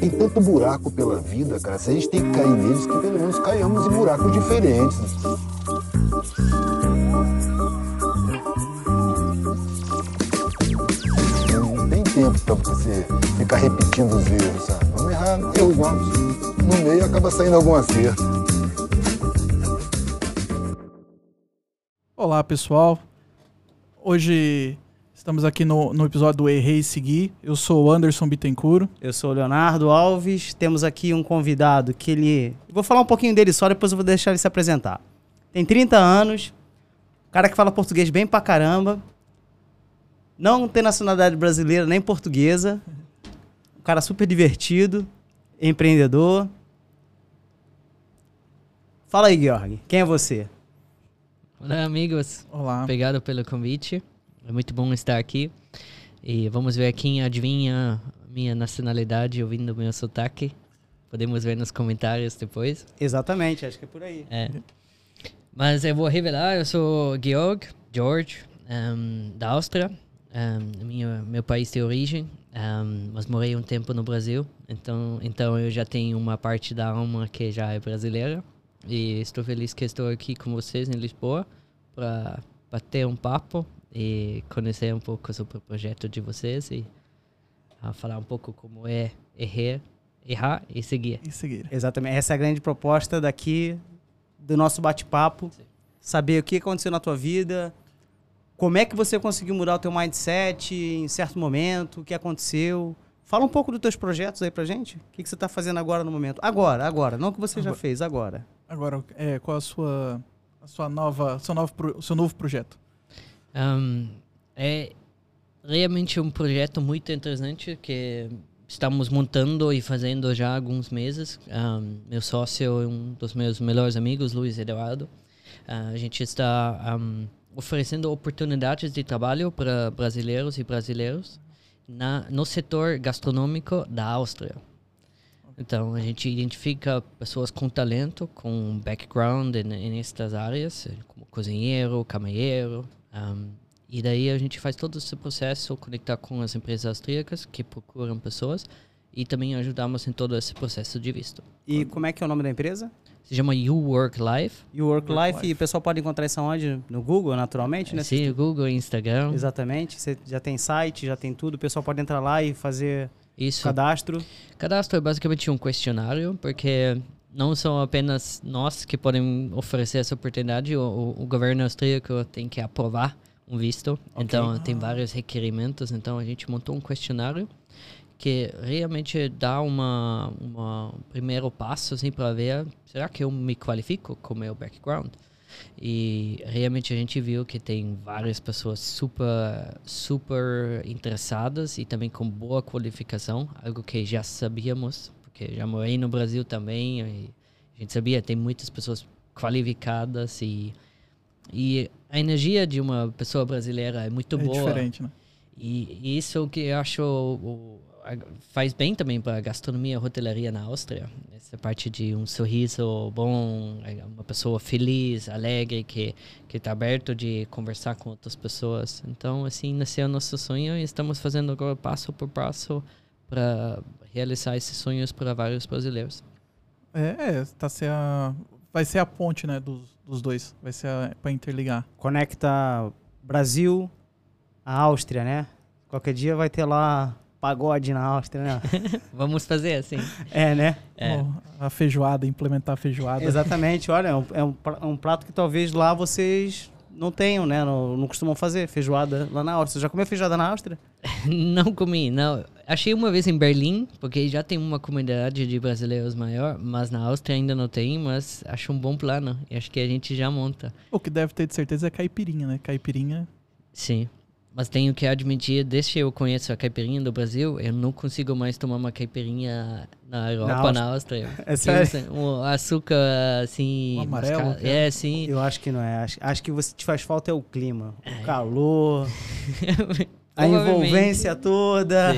Tem tanto buraco pela vida, cara. Se a gente tem que cair neles, que pelo menos caiamos em buracos diferentes. Não tem tempo pra você ficar repetindo os erros, sabe? Vamos errar erros novos. No meio acaba saindo algum acerto. Olá, pessoal. Hoje estamos aqui no, no episódio do Errei e Seguir. Eu sou o Anderson Bittencourt. Eu sou o Leonardo Alves. Temos aqui um convidado que ele. Vou falar um pouquinho dele só, depois eu vou deixar ele se apresentar. Tem 30 anos, cara que fala português bem pra caramba. Não tem nacionalidade brasileira nem portuguesa. Um cara super divertido, empreendedor. Fala aí, Georg. Quem é você? Olá, amigos. Olá. Obrigado pelo convite. É muito bom estar aqui. E vamos ver quem adivinha minha nacionalidade ouvindo meu sotaque. Podemos ver nos comentários depois. Exatamente, acho que é por aí. É. Mas eu vou revelar, eu sou Georg, George, um, da Áustria, um, minha, meu país de origem, um, mas morei um tempo no Brasil, então, então eu já tenho uma parte da alma que já é brasileira. E estou feliz que estou aqui com vocês em Lisboa para bater um papo e conhecer um pouco sobre o projeto de vocês e uh, falar um pouco como é errar, errar e seguir. E seguir. Exatamente. Essa é a grande proposta daqui do nosso bate-papo. Saber o que aconteceu na tua vida, como é que você conseguiu mudar o teu mindset em certo momento, o que aconteceu. Fala um pouco dos teus projetos aí pra gente. O que, que você tá fazendo agora no momento? Agora, agora. Não o que você já Agora. fez, agora. Agora, é, qual a sua, a sua nova, seu novo, seu novo projeto? Um, é realmente um projeto muito interessante que estamos montando e fazendo já há alguns meses. Um, meu sócio é um dos meus melhores amigos, Luiz Eduardo. Ah, a gente está um, oferecendo oportunidades de trabalho para brasileiros e brasileiros na, no setor gastronômico da Áustria. Então, a gente identifica pessoas com talento, com background em, estas áreas, como cozinheiro, caminheiro. Um, e daí a gente faz todo esse processo, conectar com as empresas austríacas que procuram pessoas e também ajudamos em todo esse processo de visto. E como é que é o nome da empresa? Se chama You Work Life. You Work, Work Life. Life. E o pessoal pode encontrar isso onde? No Google, naturalmente, né? Sim, Google, Instagram. Exatamente. Você já tem site, já tem tudo. O pessoal pode entrar lá e fazer Isso. cadastro. Cadastro é basicamente um questionário, porque não são apenas nós que podem oferecer essa oportunidade, o, o- governo austríaco tem que aprovar um visto, então tem vários requerimentos, então a gente montou um questionário que realmente dá uma, uma um primeiro passo assim para ver será que eu me qualifico com o meu background? E realmente a gente viu que tem várias pessoas super super interessadas e também com boa qualificação algo que já sabíamos porque já morei no Brasil também a gente sabia tem muitas pessoas qualificadas e e a energia de uma pessoa brasileira é muito é boa diferente, né? e, isso que eu acho faz bem também para a gastronomia e hotelaria na Áustria. Essa parte de um sorriso bom, é, uma pessoa feliz, alegre, que que está aberto de conversar com outras pessoas. Então, assim, nasceu nosso sonho e estamos fazendo agora passo por passo para realizar esses sonhos para vários brasileiros. É, é tá ser a, vai ser a ponte, né, dos, dos dois. Vai ser a, pra interligar. Conecta Brasil a Áustria, né? Qualquer dia vai ter lá pagode na Áustria, né? Vamos fazer assim. é, né? É. Ó, A feijoada, implementar a feijoada. Exatamente. Olha, é um, é um prato que talvez lá vocês não tenham, né? Não, não costumam fazer feijoada lá na Áustria. Você já comeu feijoada na Áustria? Não comi, não. Achei uma vez em Berlim, porque já tem uma comunidade de brasileiros maior, mas na Áustria ainda não tem, mas acho um bom plano. E acho que a gente já monta. O que deve ter de certeza é caipirinha, né? Caipirinha. Sim. Mas tenho que admitir, desde que eu conheço a caipirinha do Brasil, eu não consigo mais tomar uma caipirinha na Europa, na Áustria. É sério? Um açúcar, assim... O amarelo, É, sim. Eu acho que não é. Acho, acho que você te faz falta é o clima. O calor, a envolvência toda.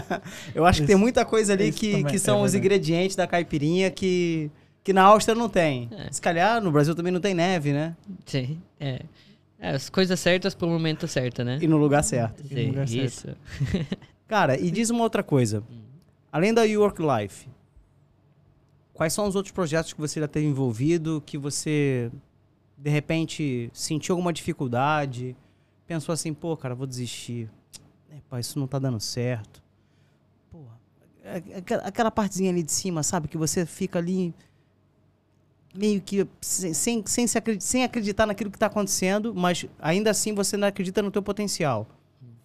Eu acho que tem muita coisa ali que, que é são os verdade. ingredientes da caipirinha que, que na Áustria não tem. É. Se calhar no Brasil também não tem neve, né? Sim, é. É, As coisas certas pro momento certo, né? E no lugar certo. E no lugar Sim, certo. isso. Cara, e diz uma outra coisa. Além da Work Life, quais são os outros projetos que você já teve envolvido, que você, de repente, sentiu alguma dificuldade, pensou assim, pô, cara, vou desistir. Pá, isso não tá dando certo. Porra, é- é aquela partezinha ali de cima, sabe? Que você fica ali meio que sem, sem, sem, se acredi- sem acreditar naquilo que está acontecendo, mas ainda assim você não acredita no teu potencial.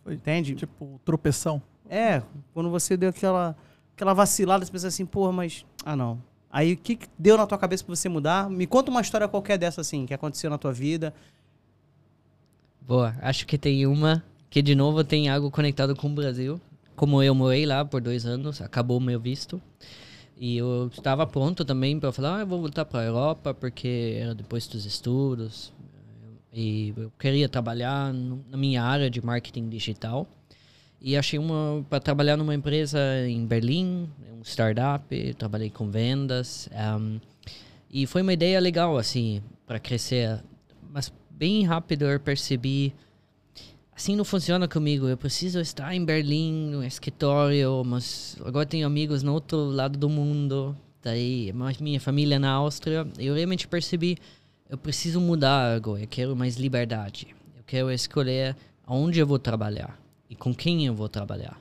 Foi, Entende? Tipo, tropeção. É, quando você deu aquela, aquela vacilada, você pensa assim, porra, mas. Ah, não. Aí o que, que deu na tua cabeça pra você mudar? Me conta uma história qualquer dessa, assim, que aconteceu na tua vida. Boa, acho que tem uma que de novo tem algo conectado com o Brasil. Como eu morei lá por dois anos, acabou o meu visto. E eu estava pronto também para falar, ah, eu vou voltar para a Europa porque era depois dos estudos. E eu queria trabalhar na minha área de marketing digital. E achei uma para trabalhar numa empresa em Berlim, um startup, trabalhei com vendas. ehm, e foi uma ideia legal assim para crescer, mas bem rápido eu percebi assim não funciona comigo. Eu preciso estar em Berlim, no escritório, mas agora tenho amigos no outro lado do mundo. Daí, mas minha família na Áustria. Eu realmente percebi, eu preciso mudar algo. Eu quero mais liberdade. Eu quero escolher aonde eu vou trabalhar e com quem eu vou trabalhar.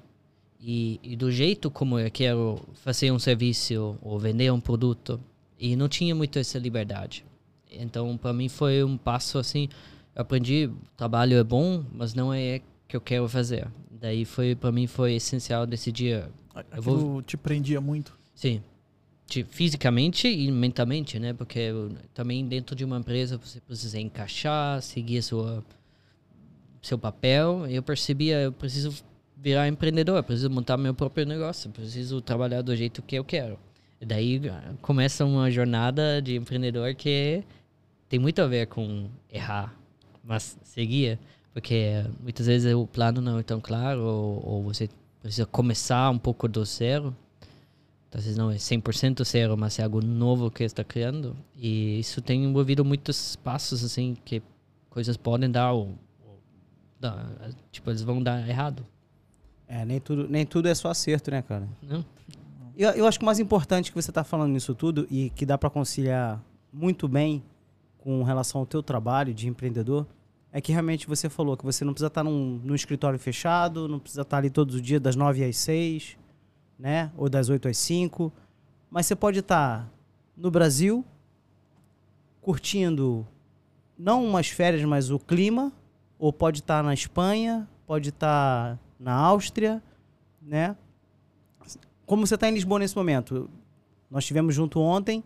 E, e do jeito como eu quero fazer um serviço ou vender um produto. E não tinha muito essa liberdade. Então, para mim foi um passo assim, eu aprendi, trabalho é bom, mas não é que eu quero fazer. Daí foi para mim foi essencial decidir, Aquilo vou- te prendia muito. sim, fisicamente e mentalmente, né? Porque eu- também dentro de uma empresa você precisa encaixar, seguir sua seu papel. Eu percebia, eu preciso virar empreendedor, eu preciso montar meu próprio negócio, eu preciso trabalhar do jeito que eu quero. E daí ah, começa uma jornada de empreendedor que tem muito a ver com errar, mas seguir, porque muitas vezes o plano não é tão claro ou, ou você precisa começar um pouco do zero. Às vezes não é 100% zero, mas é algo novo que está criando. E isso tem envolvido muitos passos, assim, que coisas podem dar ou, ou dar, tipo, eles vão dar errado. É, nem tudo, nem tudo é só acerto, né, cara? Não? Eu, eu acho que o mais importante que você está falando nisso tudo e que dá para conciliar muito bem com relação ao teu trabalho de empreendedor é que realmente você falou que você não precisa estar num, num escritório fechado, não precisa estar ali todos os dias das 9 às 6, né? Ou das 8 às 5. Mas você pode estar no Brasil curtindo não umas férias, mas o clima, ou pode estar na Espanha, pode estar na Áustria, né? Como você está em Lisboa nesse momento? Nós tivemos junto ontem,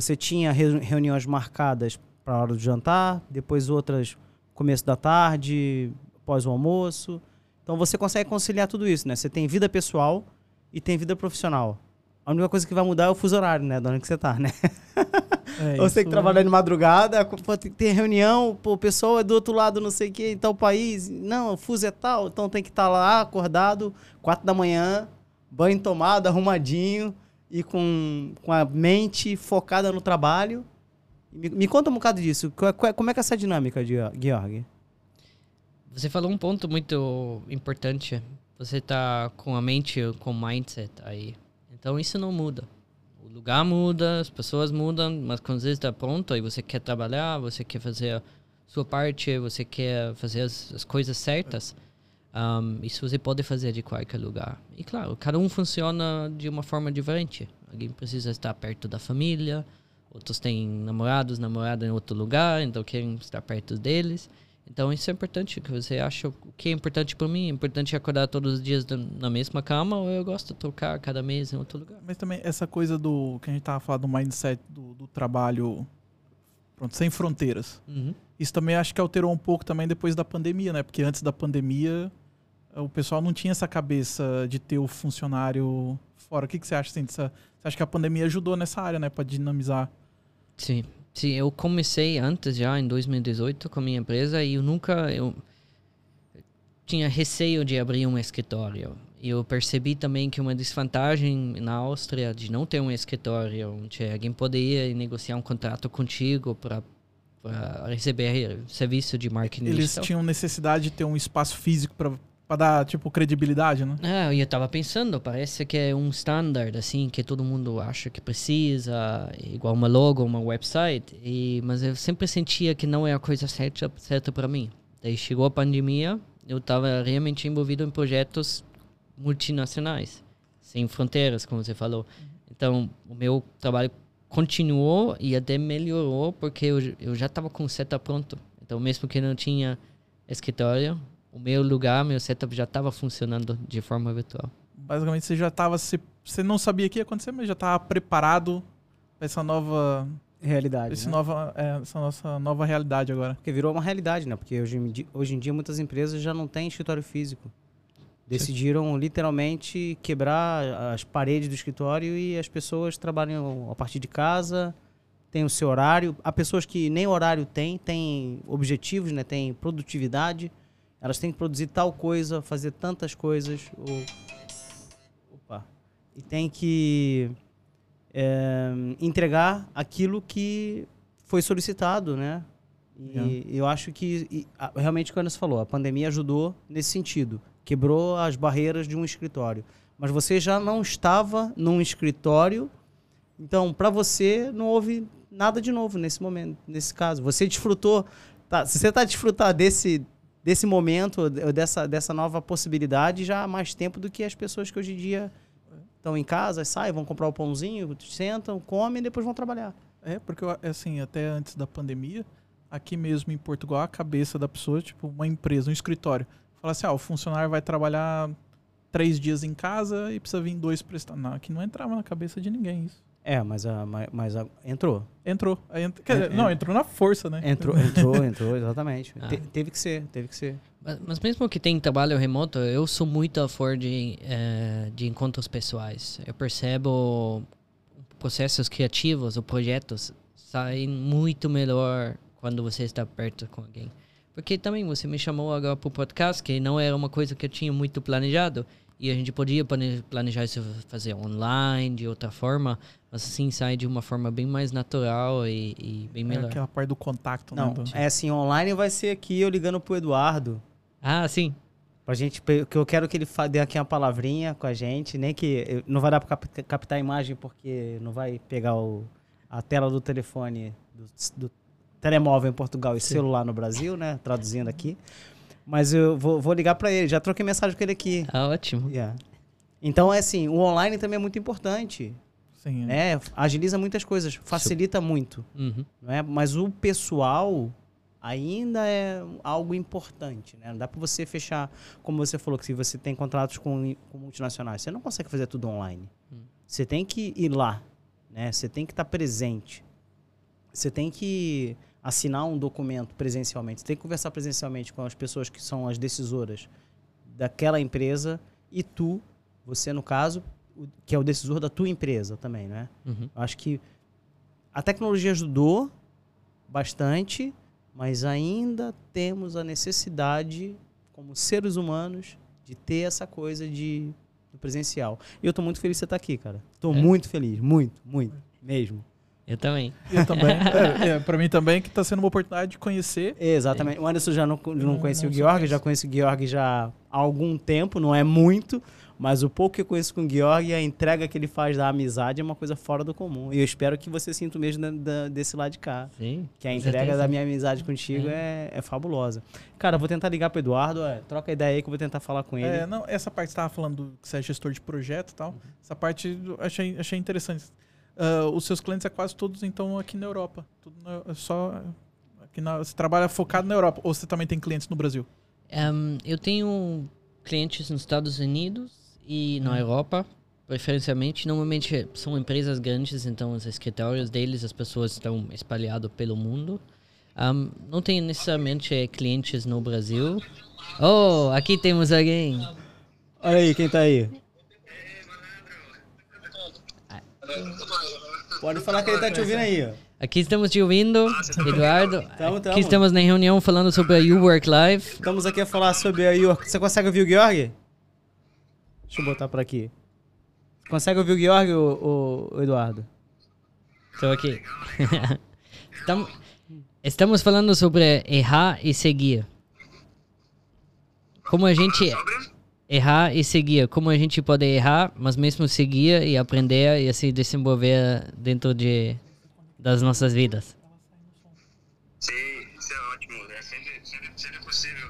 você tinha re- reuniões marcadas para a hora do jantar, depois outras começo da tarde, após o almoço. Então você consegue conciliar tudo isso, né? Você tem vida pessoal e tem vida profissional. A única coisa que vai mudar é o fuso horário, né? Da onde que você tá, né? É, Você isso- que trabalha de madrugada, tem que ter reunião, pô, o pessoal é do outro lado, não sei o que, em tal país. Não, o fuso é tal, então tem que estar lá acordado, quatro da manhã, banho tomado, arrumadinho e com, com a mente focada no trabalho. Me, me conta um bocado disso. Qual- qual- como é que é essa dinâmica, Geo- Georg? Você falou um ponto muito importante. Você tá com a mente, com o mindset aí. Então isso não muda. O lugar muda, as pessoas mudam, mas quando você está pronto e você quer trabalhar, você quer fazer a sua parte, você quer fazer as, as coisas certas, um, isso você pode fazer de qualquer lugar. E claro, cada um funciona de uma forma diferente. Alguém precisa estar perto da família, outros têm namorados, namorada em outro lugar, então querem estar perto deles. Então isso é importante, que você acha o que é importante para mim. É importante acordar todos os dias na- mesma cama ou eu gosto de trocar cada mês em outro lugar. Mas também essa coisa do que a gente tava falando do mindset do, do trabalho pronto, sem fronteiras. Uhum. Isso também acho que alterou um pouco também depois da pandemia, né? Porque antes da pandemia o pessoal não tinha essa cabeça de ter o funcionário fora. O que, que você acha assim, dessa, Você acha que a pandemia ajudou nessa área, né? Pra dinamizar? Sim, sim, eu comecei antes já em 2018 com a minha empresa e eu nunca eu tinha receio de abrir um escritório. E eu percebi também que uma desvantagem na Áustria de não ter um escritório onde alguém poderia negociar um contrato contigo para receber serviço de marketing Eles digital. tinham necessidade de ter um espaço físico pra Pra dar, tipo, credibilidade, né? É, eu tava pensando, parece que é um standard, assim, que todo mundo acha que precisa, igual uma logo, uma website, e, mas eu sempre sentia que não é a coisa certa, certa para mim. Daí chegou a pandemia, eu tava realmente envolvido em projetos multinacionais, sem fronteiras, como você falou. Então, o meu trabalho continuou e até melhorou, porque eu, eu já tava com o setup pronto. Então, mesmo que não tinha escritório, o meu lugar, meu setup já estava funcionando de forma virtual. Basicamente, você já tava. Você, você não sabia o que ia acontecer, mas já estava preparado pra essa nova. Realidade. Esse né? nova, é, essa nossa nova realidade agora. Porque virou uma realidade, né? Porque hoje, hoje em dia muitas empresas já não têm escritório físico. Decidiram literalmente quebrar as paredes do escritório e as pessoas trabalham a partir de casa, tem o seu horário. Há pessoas que nem horário têm, têm objetivos, né? Tem produtividade. Elas têm que produzir tal coisa, fazer tantas coisas. Ou... Opa. E tem que é, entregar aquilo que foi solicitado, né? E eu acho que e, realmente quando você falou, a pandemia ajudou nesse sentido, quebrou as barreiras de um escritório. Mas você já não estava num escritório, então para você não houve nada de novo nesse momento, nesse caso. Você desfrutou, tá, se você está desfrutar desse desse momento, dessa dessa nova possibilidade já há mais tempo do que as pessoas que hoje em dia estão em casa, saem, vão comprar o pãozinho, sentam, comem e depois vão trabalhar. É, porque, assim, até antes da pandemia, aqui mesmo em Portugal, a cabeça da pessoa, tipo, uma empresa, um escritório, fala assim: ah, o funcionário vai trabalhar três dias em casa e precisa vir dois prestar. Não, aqui não entrava na cabeça de ninguém isso. É, mas, a, mas, a- entrou. Entrou. Ent- quer dizer, É, não, é. entrou na força, né? Entrou, entrou, entrou, exatamente. Ah. Te- teve que ser, teve que ser. Mas, mas mesmo que tem trabalho remoto, eu sou muito a favor de, eh, de encontros pessoais. Eu percebo processos criativos ou projetos saem muito melhor quando você está perto com alguém. Porque também você me chamou agora para o podcast, que não era uma coisa que eu tinha muito planejado. E a gente podia plane- planejar isso fazer online, de outra forma, mas assim sai de uma forma bem mais natural e, e bem É melhor. aquela parte do contato, Não, né? do- é assim, online vai ser aqui eu ligando pro Eduardo. Ah, sim. Pra gente, que eu quero que ele dê aqui uma palavrinha com a gente, nem que não vai dar pra cap- captar a imagem porque não vai pegar o, a tela do telefone do, do telemóvel em Portugal e celular no Brasil, né? Traduzindo aqui. Mas eu vou, vou ligar pra ele, já troquei mensagem com ele aqui. Ah, ótimo. Yeah. Então, é assim, o online também é muito importante. Sim, né? Agiliza muitas coisas, facilita muito. Uhum. não é? Mas o pessoal ainda é algo importante, né? Não dá para você fechar, como você falou, que se você tem contratos com, com multinacionais, você não consegue fazer tudo online. Hum. Você tem que ir lá, né? Você tem que estar presente. Você tem que assinar um documento presencialmente. Você tem que conversar presencialmente com as pessoas que são as decisoras daquela empresa e tu, você no caso, que é o decisor da tua empresa também, né? Uhum. Acho que a tecnologia ajudou bastante, mas ainda temos a necessidade, como seres humanos, de ter essa coisa de do presencial. E eu tô muito feliz de você estar aqui, cara. Tô É? muito feliz, muito, muito, mesmo. Eu também. Eu também. é, é, pra mim também, que tá sendo uma oportunidade de conhecer. Exatamente. O Anderson já não, não Não- conhecia não o Georg, conhece. já conheço o Georg já há algum tempo, não é muito, mas o pouco que eu conheço com o Georg, a entrega que ele faz da amizade é uma coisa fora do comum. E eu espero que você sinta o mesmo da- da- desse lado de cá. Sim. Que a entrega da minha amizade contigo é, é fabulosa. Cara, vou tentar ligar pro Eduardo, é, troca ideia aí que eu vou tentar falar com ele. É, não, essa parte que você tava falando do- que você é gestor de projeto e tal. Essa parte eu achei, achei interessante. Ah, os seus clientes é quase todos, então, aqui na Europa. Tudo na- é só. Aqui na, você trabalha focado na Europa. Ou você também tem clientes no Brasil? Ehm, eu tenho clientes nos Estados Unidos e na Europa, preferencialmente. Normalmente são empresas grandes, então os escritórios deles, as pessoas estão espalhadas pelo mundo. Ehm, não tenho necessariamente eh, clientes no Brasil. Oh, aqui temos alguém. Olha aí, quem tá aí? Pode falar que ele tá te ouvindo aí, ó. Aqui estamos te ouvindo, Eduardo. Tamo, tamo. Aqui estamos na reunião falando sobre a You Work Live. Estamos aqui a falar sobre a York. Você consegue ouvir o Georg? Deixa eu botar por aqui. Consegue ouvir o Georg, o, o Eduardo? Estou aqui. Estamos, estamos falando sobre errar e seguir. como a gente Sobre? Errar e seguir, como a gente pode errar, mas mesmo seguir e aprender e assim desenvolver dentro de das nossas vidas. Sim, isso é ótimo. É sempre, sempre, sempre possível.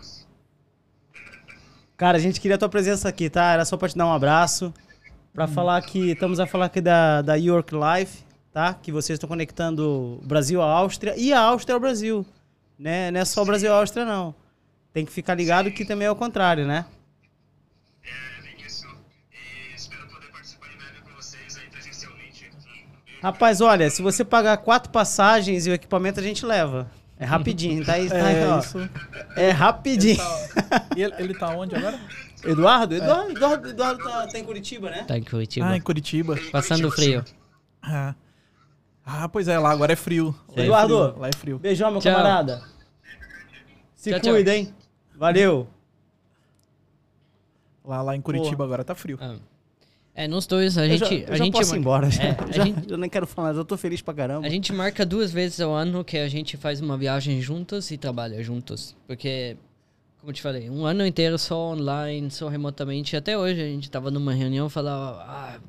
Cara, a gente queria a tua presença aqui, tá? Era só pra te dar um abraço. Pra falar que. Estamos a falar aqui da, da York Life, tá? Que vocês estão conectando o Brasil à Áustria e a Áustria ao Brasil. Né? Não é só o Brasil à Áustria, não. Tem que ficar ligado que também é o contrário, né? Rapaz, olha, se você pagar quatro passagens e o equipamento a gente leva. É rapidinho, tá aí, tá aí, É ó. isso. É rapidinho. E ele, ele tá onde agora? Eduardo? Eduardo, Eduardo, Eduardo tá, tá em Curitiba, né? Tá em Curitiba. Ah, em Curitiba. Passando frio. Ah. Ah, pois é, lá agora é frio. Lá é Eduardo. frio, Lá é frio. Beijão, meu Tchau. camarada. Se Tchau, tchau. cuida, hein? Valeu. Lá, lá em Curitiba agora tá frio. Ah. É, nós dois, a Eu gente. já, eu a já gente posso ir embora. É, a já- gente- Eu nem quero falar, eu tô feliz pra caramba. A gente marca duas vezes ao ano que a gente faz uma viagem juntos e trabalha juntos. Porque, como te falei, um ano inteiro só online, só remotamente. Até hoje a gente tava numa reunião e falava, ah,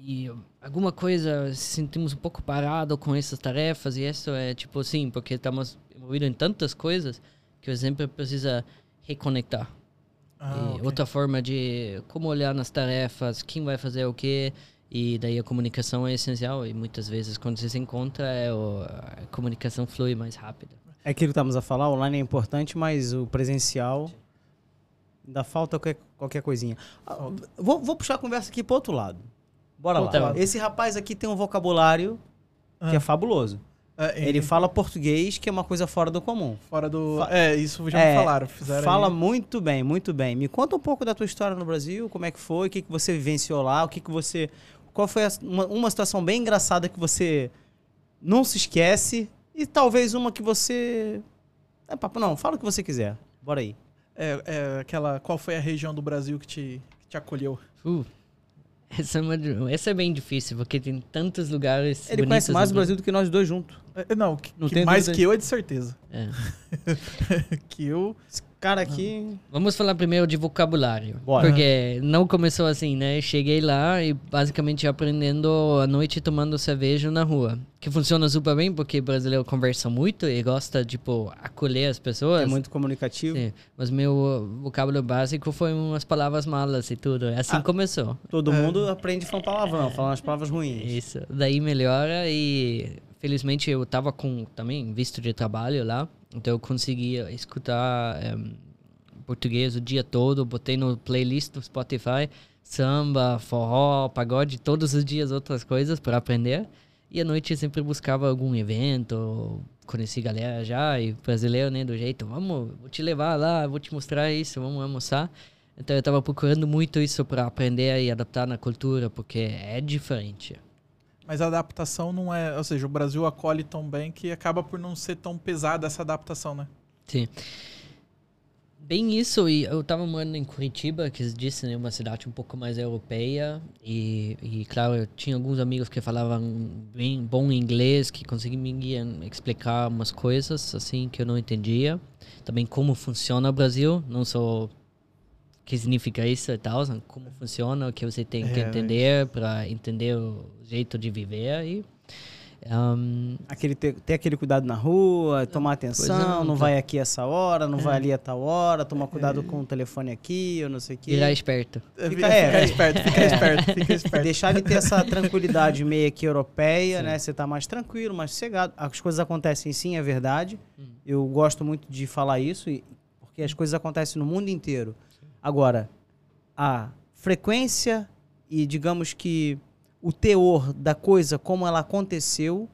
e alguma coisa, sentimos um pouco parado com essas tarefas. E isso é tipo assim, porque estamos envolvidos em tantas coisas que eu sempre precisa reconectar. Ah, E ok. Outra forma de como olhar nas tarefas, quem vai fazer o quê. E daí a comunicação é essencial. E muitas vezes, quando você se encontra, é o- a comunicação flui mais rápido. É aquilo que estamos a falar, o online é importante, mas o presencial ainda falta qualquer, qualquer coisinha. Ah, Vou, vou puxar a conversa aqui pro outro lado. Bora Outro lá. lado. Esse rapaz aqui tem um vocabulário que Ah. é fabuloso. É, Ele fala português, que é uma coisa fora do comum. Fora do. Fa- É, isso já É, me falaram. Fizeram Fala aí. muito bem, muito bem. Me conta um pouco da tua história no Brasil, como é que foi, o que, que você vivenciou lá, o que, que você. Qual foi a- uma, uma situação bem engraçada que você não se esquece e talvez uma que você. É papo, não, fala o que você quiser. Bora aí. É, é aquela. Qual foi a região do Brasil que te, que te acolheu? Uh, essa, é uma, essa é bem difícil, porque tem tantos lugares Ele conhece mais o Brasil do que nós dois juntos. É, não, que, Não que mais que eu é de certeza. É. que eu. Esse cara aqui. Vamos falar primeiro de vocabulário. Bora. Porque não começou assim, né? Cheguei lá e basicamente aprendendo à noite tomando cerveja na rua. Que funciona super bem, porque brasileiro conversa muito e gosta, tipo, acolher as pessoas. É muito comunicativo. Sim, mas meu vocabulário básico foi umas palavras malas e tudo. Assim Ah. começou. Todo mundo aprende a falar palavrão, falar as palavras ruins. Isso. Daí melhora e felizmente eu tava com também visto de trabalho lá, então eu conseguia escutar em, português o dia todo, botei no playlist do Spotify samba, forró, pagode, todos os dias outras coisas para aprender. E à noite eu sempre buscava algum evento, conheci galera já, e brasileiro, né, do jeito, vamos, vou te levar lá, vou te mostrar isso, vamos almoçar. Então eu tava procurando muito isso para aprender e adaptar na cultura, porque é diferente. Mas a adaptação não é. Ou seja, o Brasil acolhe tão bem que acaba por não ser tão pesada essa adaptação, né? Sim. Bem isso, e eu tava morando em Curitiba, que se disse, né, uma cidade um pouco mais europeia, e, e claro, eu tinha alguns amigos que falavam bem bom inglês, que conseguiam explicar umas coisas, assim, que eu não entendia. Também como funciona o Brasil, não só o que significa isso e tal, como funciona, o que você tem que É, entender para entender o jeito de viver, e... um, Aquele ter, ter aquele cuidado na rua, tomar atenção, não, não tá. vai aqui essa hora, não vai ali a tal hora, tomar cuidado com o telefone aqui, ou não sei o quê. virar esperto. Fica- é, fica é. esperto, fica esperto, fica esperto. Deixar de ter essa tranquilidade meio que europeia, né? Você tá mais tranquilo, mais sossegado. As coisas acontecem sim, é verdade. Eu gosto muito de falar isso, porque as coisas acontecem no mundo inteiro. Agora, a frequência e, digamos que, o teor da coisa como ela aconteceu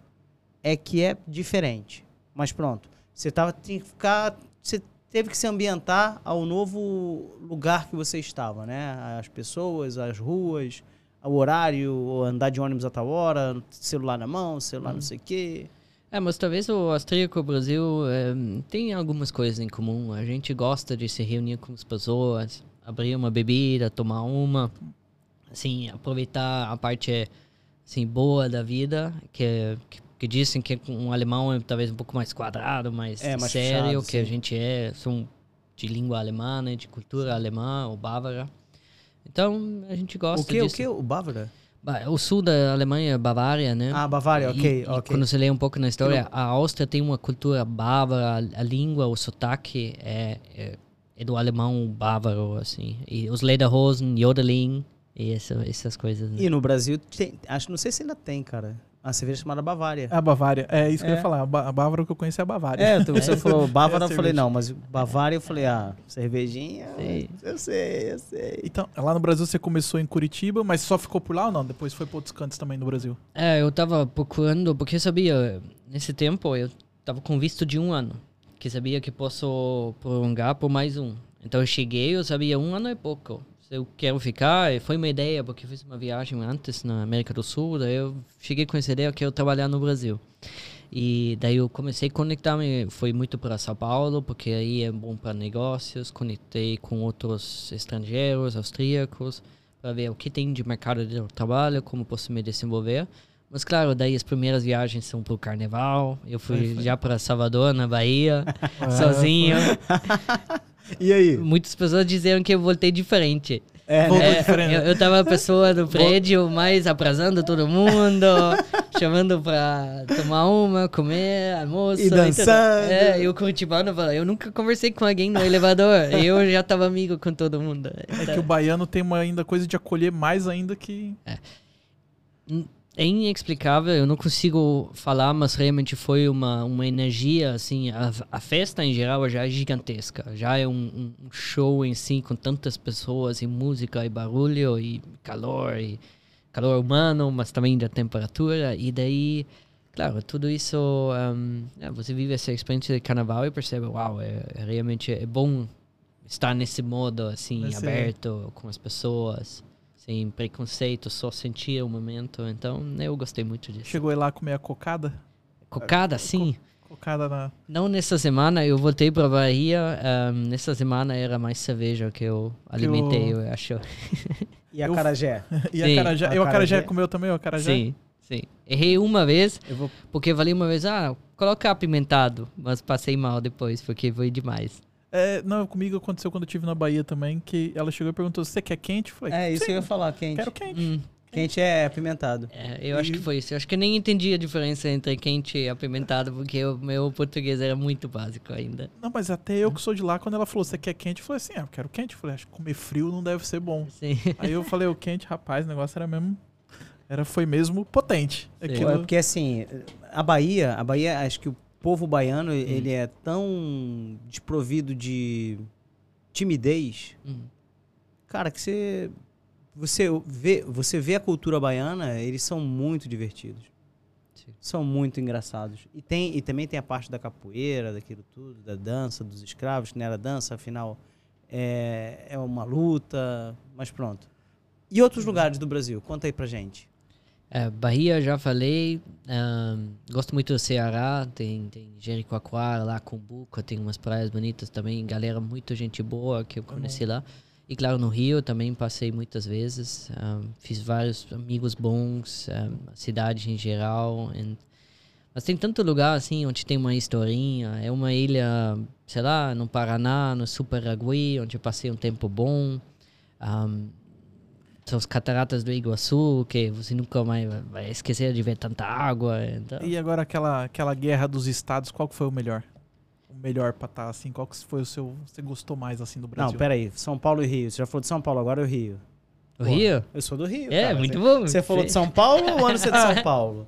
é que é diferente. Mas pronto, você tava, tinha que ficar, você teve que se ambientar ao novo lugar que você estava, né? As pessoas, as ruas, o horário, andar de ônibus a tal hora, celular na mão, celular não sei o quê. É, mas talvez o austríaco o Brasil eh, tem algumas coisas em comum. A gente gosta de se reunir com as pessoas, abrir uma bebida, tomar uma, assim, aproveitar a parte assim boa da vida, que que, que dizem que um alemão é talvez um pouco mais quadrado, mais, É, mais sério, fechado, que a sim. gente é, são de língua alemã, né, de cultura alemã ou bávara. Então a gente gosta O que, o disso. que? O Bávara? O sul da Alemanha, Bavária, né? Ah, Bavária, ok, e ok. Quando você lê um pouco na história, a Áustria tem uma cultura bávara, a, a língua, o sotaque é, é, é do alemão bávaro, assim. E os Lederhosen, Jodeling e essa, essas coisas. Né? E no Brasil, tem, acho, não sei se ainda tem, cara. Uma cerveja chamada Bavária. É a Bavária. É isso que eu É. ia falar. A, a Bávara que eu conheço é a Bavária. É, então você falou Bávara, É a eu falei, não, mas Bavária eu falei, ah, cervejinha, Sim. eu sei, eu sei. Então, lá no Brasil você começou em Curitiba, mas só ficou por lá ou não? Depois foi para outros cantos também no Brasil? É, eu tava procurando, porque eu sabia, nesse tempo eu tava com visto de um ano, que sabia que posso prolongar por mais um. Então eu cheguei, eu sabia um ano é pouco. Eu quero ficar, foi uma ideia, porque eu fiz uma viagem antes na América do Sul, daí eu cheguei com essa ideia, eu quero trabalhar no Brasil. E daí eu comecei a conectar-me, foi muito para São Paulo, porque aí é bom para negócios, conectei com outros estrangeiros, austríacos, para ver o que tem de mercado de trabalho, como posso me desenvolver. Mas claro, daí as primeiras viagens são pro carnaval. Eu fui já para Salvador, na Bahia, sozinho. E aí? Muitas pessoas dizeram que eu voltei diferente. É, né? diferente. Eu, eu tava a pessoa do prédio, mais abraçando todo mundo, chamando pra tomar uma, comer, almoço. E dançando. É, eu curitibano, fala, eu nunca conversei com alguém no elevador. eu já tava amigo com todo mundo. É que o baiano tem uma ainda coisa de acolher mais ainda que. É inexplicável, eu não consigo falar, mas realmente foi uma, uma energia, assim, a, a festa em geral já é gigantesca, já é um, um- show em si, com tantas pessoas, e música, e barulho, e calor, e calor humano, mas também da temperatura, e daí, claro, tudo isso, um, é, você vive essa experiência de carnaval e percebe, uau, é, é realmente é bom estar nesse modo, assim, Nesse- aberto com as pessoas sem preconceito, só sentir o momento. Então, eu gostei muito disso. Chegou aí lá comer a cocada. Cocada, sim. Cocada na. Não nessa semana, eu voltei pra Bahia. ahm, nessa semana era mais cerveja que eu alimentei, eu acho. E a Eu- Carajé? E Sim. a carajé. Eu a carajé acarajé? comeu também, o acarajé? Sim, sim. Errei uma vez, Eu vou... porque eu falei uma vez, ah, coloca apimentado. Mas passei mal depois, porque foi demais. É, não, comigo aconteceu quando eu estive na Bahia também, que ela chegou e perguntou: você quer quente? Eu falei, É, isso "Sim, que eu ia falar, quente. quero quente. Hum, Quente é apimentado. é, eu acho E- que foi isso. Eu acho que eu nem entendi a diferença entre quente e apimentado, porque o meu português era muito básico ainda. Não, mas até eu que sou de lá, quando ela falou, você quer quente? Eu falei assim, ah, eu quero quente. Eu falei, acho que comer frio não deve ser bom. Sim. Aí eu falei, o quente, rapaz, o negócio era mesmo. Era, foi mesmo potente. Aquilo- É porque assim, a Bahia, a Bahia, acho que o povo baiano, ele é tão desprovido de timidez, Hum. cara, que você você vê, você vê a cultura baiana, eles são muito divertidos. Sim. São muito engraçados. E tem e também tem a parte da capoeira, daquilo tudo, da dança dos escravos, que não era dança, afinal é, é uma luta, mas pronto. E outros lugares do Brasil? Conta aí pra gente. É, Bahia, já falei. ahn, gosto muito do Ceará. Tem, tem Jericoacoara, lá Cumbuca. Tem umas praias bonitas também. Galera, muita gente boa que eu conheci lá. E claro, no Rio também passei muitas vezes. ahn, fiz vários amigos bons. ahn, a cidade em geral. and- Mas tem tanto lugar assim onde tem uma historinha. É uma ilha, sei lá, no Paraná, no Superagui, onde eu passei um tempo bom. Ahn, são as cataratas do Iguaçu, que você nunca mais vai- esquecer de ver tanta água. Então, E agora aquela, aquela guerra dos estados, qual que foi o melhor? O melhor pra estar assim? Qual que foi o seu. Você gostou mais assim do Brasil? Não, peraí. São Paulo e Rio. Você já falou de São Paulo, agora é o Rio. o Rio? Eu sou do Rio. É, cara. muito Você- bom. Você falou de São Paulo ou ano você é de São Paulo?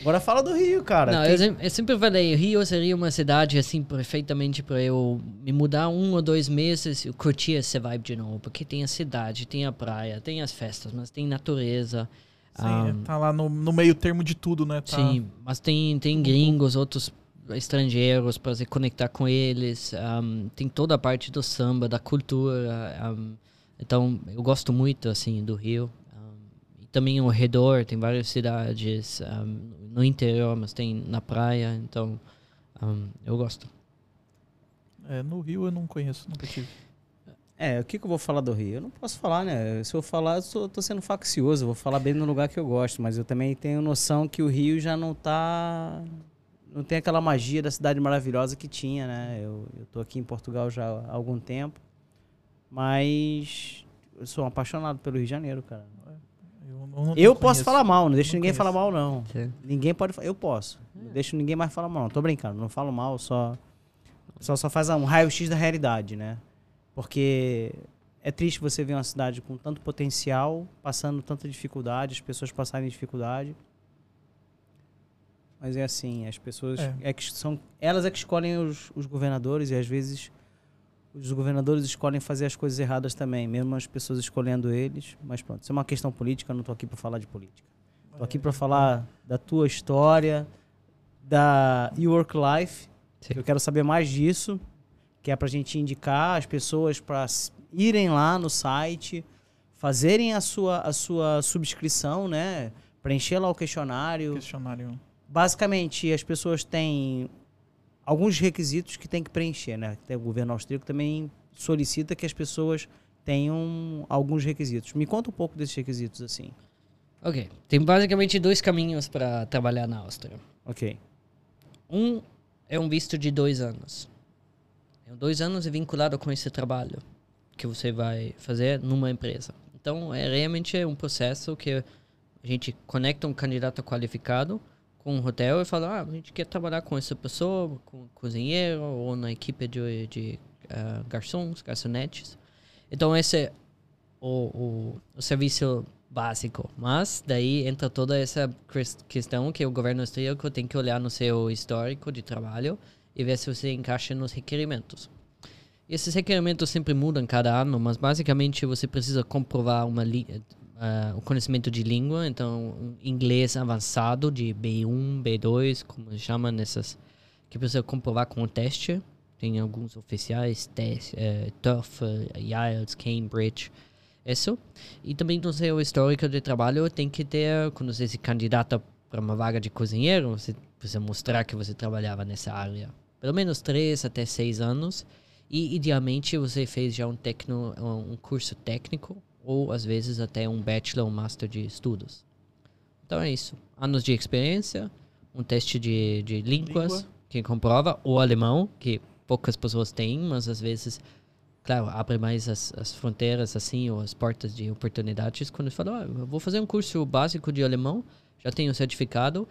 Agora fala do Rio, cara. Não, Tem- eu, sem- eu sempre falei, Rio seria uma cidade assim perfeitamente para eu me mudar um ou dois meses e curtir essa vibe de novo, porque tem a cidade, tem a praia, tem as festas, mas tem natureza. Sim, ah, tá lá no, no meio termo de tudo, né? Tá- Sim, mas tem, tem gringos, outros estrangeiros para se conectar com eles. ahm, tem toda a parte do samba, da cultura. ahm, então, eu gosto muito, assim, do Rio. Também ao redor, tem várias cidades ahm, no interior, mas tem na praia. Então, ahm, eu gosto. É, no Rio eu não conheço, nunca tive. É, o que, que eu vou falar do Rio? Eu não posso falar, né? Se eu falar, eu sou- tô sendo faccioso. Vou falar bem no lugar que eu gosto. Mas eu também tenho noção que o Rio já não tá... não tem aquela magia da cidade maravilhosa que tinha, né? Eu, eu tô aqui em Portugal já há algum tempo, mas eu sou um apaixonado pelo Rio de Janeiro, cara. Eu, não- não Eu posso falar mal, não deixo Não ninguém conheço. falar mal, não. Sim. Ninguém pode. Eu posso. Não deixo ninguém mais falar mal, não. Tô brincando, não falo mal, só. Só, só faz um raio-x da realidade, né? Porque é triste você ver uma cidade com tanto potencial, passando tanta dificuldade, as pessoas passarem dificuldade. Mas é assim, as pessoas É. é. que são. Elas é que escolhem os, os governadores e às vezes os governadores escolhem fazer as coisas erradas também, mesmo as pessoas escolhendo eles. Mas pronto, isso é uma questão política, eu não tô aqui para falar de política. Tô aqui para falar da tua história, da Your Work Life. Sim. Eu quero saber mais disso, que é pra gente indicar as pessoas para irem lá no site, fazerem a sua, a sua subscrição, né? Preencher lá o questionário. Questionário. Basicamente, as pessoas têm alguns requisitos que tem que preencher, né? O governo austríaco também solicita que as pessoas tenham alguns requisitos. Me conta um pouco desses requisitos, assim. Ok. Tem basicamente dois caminhos para trabalhar na Áustria. Ok. Um é um visto de dois anos. É dois anos é vinculado com esse trabalho que você vai fazer numa empresa. Então, é realmente um processo que a gente conecta um candidato qualificado com um hotel e fala, ah, a gente quer trabalhar com essa pessoa, com cozinheiro ou na equipe de, de ah, garçons, garçonetes. Então, esse é o, o, o serviço básico. Mas daí entra toda essa ques- questão que o governo austríaco tem que olhar no seu histórico de trabalho e ver se você encaixa nos requerimentos. Esses requerimentos sempre mudam cada ano, mas basicamente você precisa comprovar uma li- ah, o conhecimento de língua, então inglês avançado de B1, B2, como se chama nessas, que precisa comprovar com o teste. Tem alguns oficiais, eh, TOEFL, IELTS, Cambridge, isso. E também no seu histórico de trabalho tem que ter, quando você se candidata para uma vaga de cozinheiro, você precisa mostrar que você trabalhava nessa área. Pelo menos três até seis anos. E idealmente você fez já um, tecno, um curso técnico ou às vezes até um bachelor ou master de estudos. Então é isso. Anos de experiência, um teste de, de línguas Língua. que comprova, o alemão, que poucas pessoas têm, mas às vezes claro, abre mais as, as fronteiras, assim, ou as portas de oportunidades quando fala, ah, eu vou fazer um curso básico de alemão, já tenho certificado,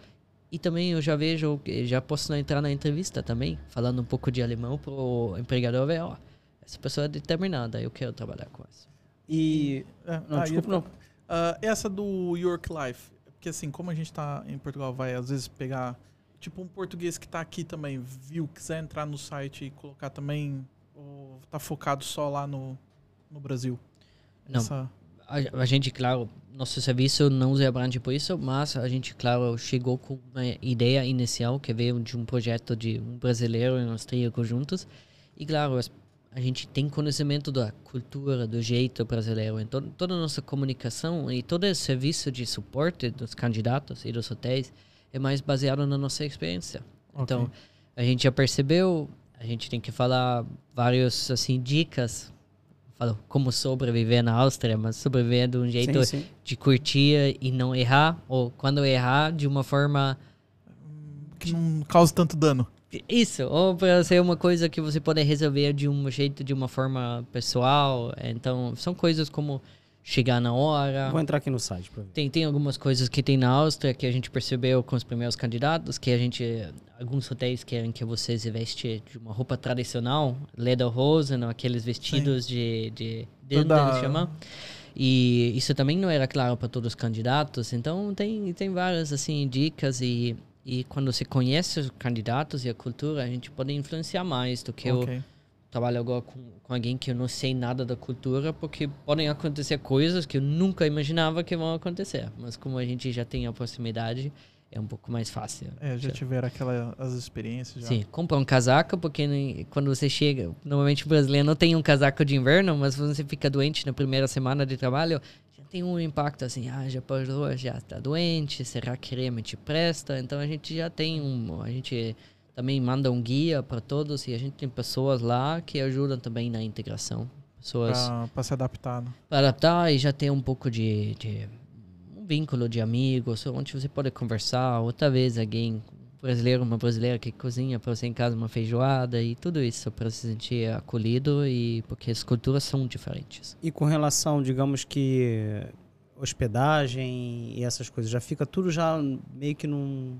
e também eu já vejo, que já posso entrar na entrevista também, falando um pouco de alemão pro empregador ver, ó, essa pessoa é determinada, eu quero trabalhar com essa. E. É, Não, ah, desculpa, não. Ah, essa do York Life, porque assim, como a gente tá em Portugal, vai às vezes pegar, tipo um português que tá aqui também, viu, quiser entrar no site e colocar também, ou tá focado só lá no, no Brasil? Não. Essa- A, a gente, claro, nosso serviço não se abrange por isso, mas a gente, claro, chegou com uma ideia inicial que veio de um projeto de um brasileiro e um austríaco juntos. E, claro, as- a gente tem conhecimento da cultura, do jeito brasileiro. Então, toda a nossa comunicação e todo esse serviço de suporte dos candidatos e dos hotéis é mais baseado na nossa experiência. Então, Ok. a gente já percebeu, a gente tem que falar várias assim dicas, falo como sobreviver na Áustria, mas sobreviver de um jeito Sim, sim. de curtir e não errar, ou quando errar de uma forma que não causa tanto dano. Isso, ou para ser uma coisa que você pode resolver de um jeito, de uma forma pessoal. Então, são coisas como chegar na hora. Vou entrar aqui no site ver. Tem, tem algumas coisas que tem na Áustria que a gente percebeu com os primeiros candidatos, que a gente, alguns hotéis querem que você se veste de uma roupa tradicional, lederhosen, aqueles vestidos de, de Toda- Dirndl, eles chamam. E isso também não era claro para todos os candidatos, então tem, tem várias assim dicas e, e quando você conhece os candidatos e a cultura, a gente pode influenciar mais do que eu Ok. trabalho agora com, com alguém que eu não sei nada da cultura, porque podem acontecer coisas que eu nunca imaginava que vão acontecer. Mas como a gente já tem a proximidade, é um pouco mais fácil. É, já tiveram aquelas as experiências já. Sim, compra um casaco, porque quando você chega, normalmente o brasileiro não tem um casaco de inverno, mas você fica doente na primeira semana de trabalho, tem um impacto assim, ah, já parou, já está doente, será que realmente presta? Então a gente já tem um, a gente também manda um guia para todos e a gente tem pessoas lá que ajudam também na integração. Pessoas pra se adaptar. né? para adaptar e já ter um pouco de, de um vínculo de amigos, onde você pode conversar, outra vez alguém, brasileiro, uma brasileira que cozinha para você em casa uma feijoada e tudo isso para se sentir acolhido e porque as culturas são diferentes. E com relação, digamos que hospedagem e essas coisas, já fica tudo já meio que num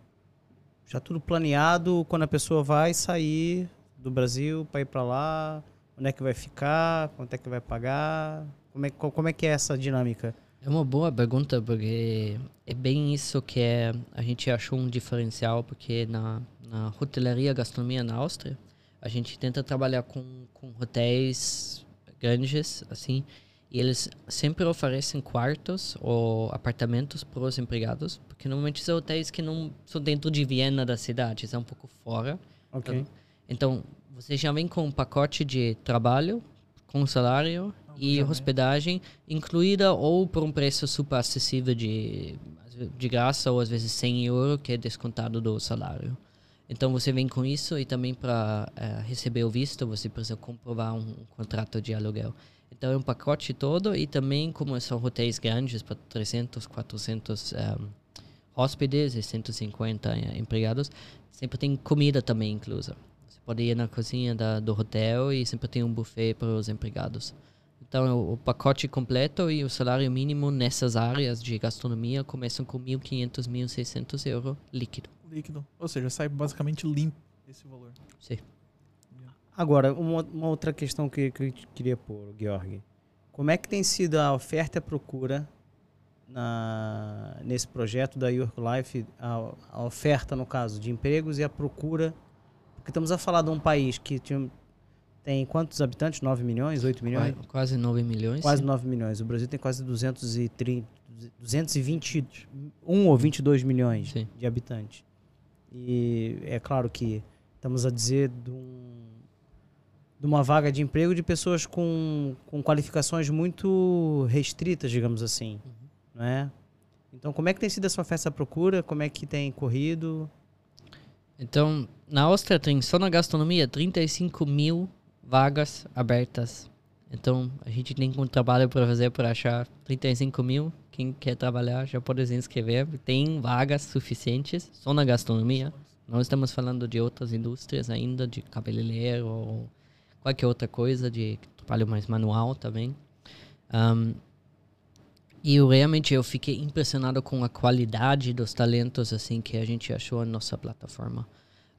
já tudo planeado quando a pessoa vai sair do Brasil para ir para lá, onde é que vai ficar, quanto é que vai pagar, como é, como é que é essa dinâmica? É uma boa pergunta, porque é bem isso que é, a gente achou um diferencial, porque na, na hotelaria gastronomia na Áustria, a gente tenta trabalhar com, com hotéis grandes, assim, e eles sempre oferecem quartos ou apartamentos para os empregados, porque normalmente são hotéis que não são dentro de Viena da cidade, são um pouco fora. Ok. Então, você já vem com um pacote de trabalho, com salário e hospedagem incluída ou por um preço super acessível de, de graça ou às vezes 100 euros, que é descontado do salário. Então você vem com isso e também para receber o visto você precisa comprovar um, contrato de aluguel. Então é um pacote todo e também como são hotéis grandes para 300, 400 um, hóspedes e 150 eh, empregados, sempre tem comida também inclusa. Você pode ir na cozinha da, do hotel e sempre tem um buffet para os empregados. Então, o, pacote completo e o salário mínimo nessas áreas de gastronomia começam com 1.500, 1.600 euros líquido. Líquido. Ou seja, sai basicamente limpo esse valor. Sim. Agora, uma, uma outra questão que, que eu queria pôr, Georg. Como é que tem sido a oferta e a procura na, nesse projeto da York Life, a, a oferta, no caso, de empregos e a procura? Porque estamos a falar de um país que tinha, tem quantos habitantes? 9 milhões, 8 milhões? Qua- Quase 9 milhões. Quase sim. 9 milhões. O Brasil tem quase 230, 221 ou 22 milhões Sim. de habitantes. E é claro que estamos a dizer de, um- de uma vaga de emprego de pessoas com, com qualificações muito restritas, digamos assim. Não é? Então, como é que tem sido a sua festa à procura? Como é que tem corrido? Então, na Áustria tem só na gastronomia 35 mil vagas abertas. Então, a gente tem um trabalho para fazer para achar 35 mil. Quem quer trabalhar já pode se inscrever. Tem vagas suficientes só na gastronomia. Não estamos falando de outras indústrias ainda, de cabeleireiro ou qualquer outra coisa, de trabalho mais manual também. Ahm, e eu realmente eu fiquei impressionado com a qualidade dos talentos assim que a gente achou na nossa plataforma.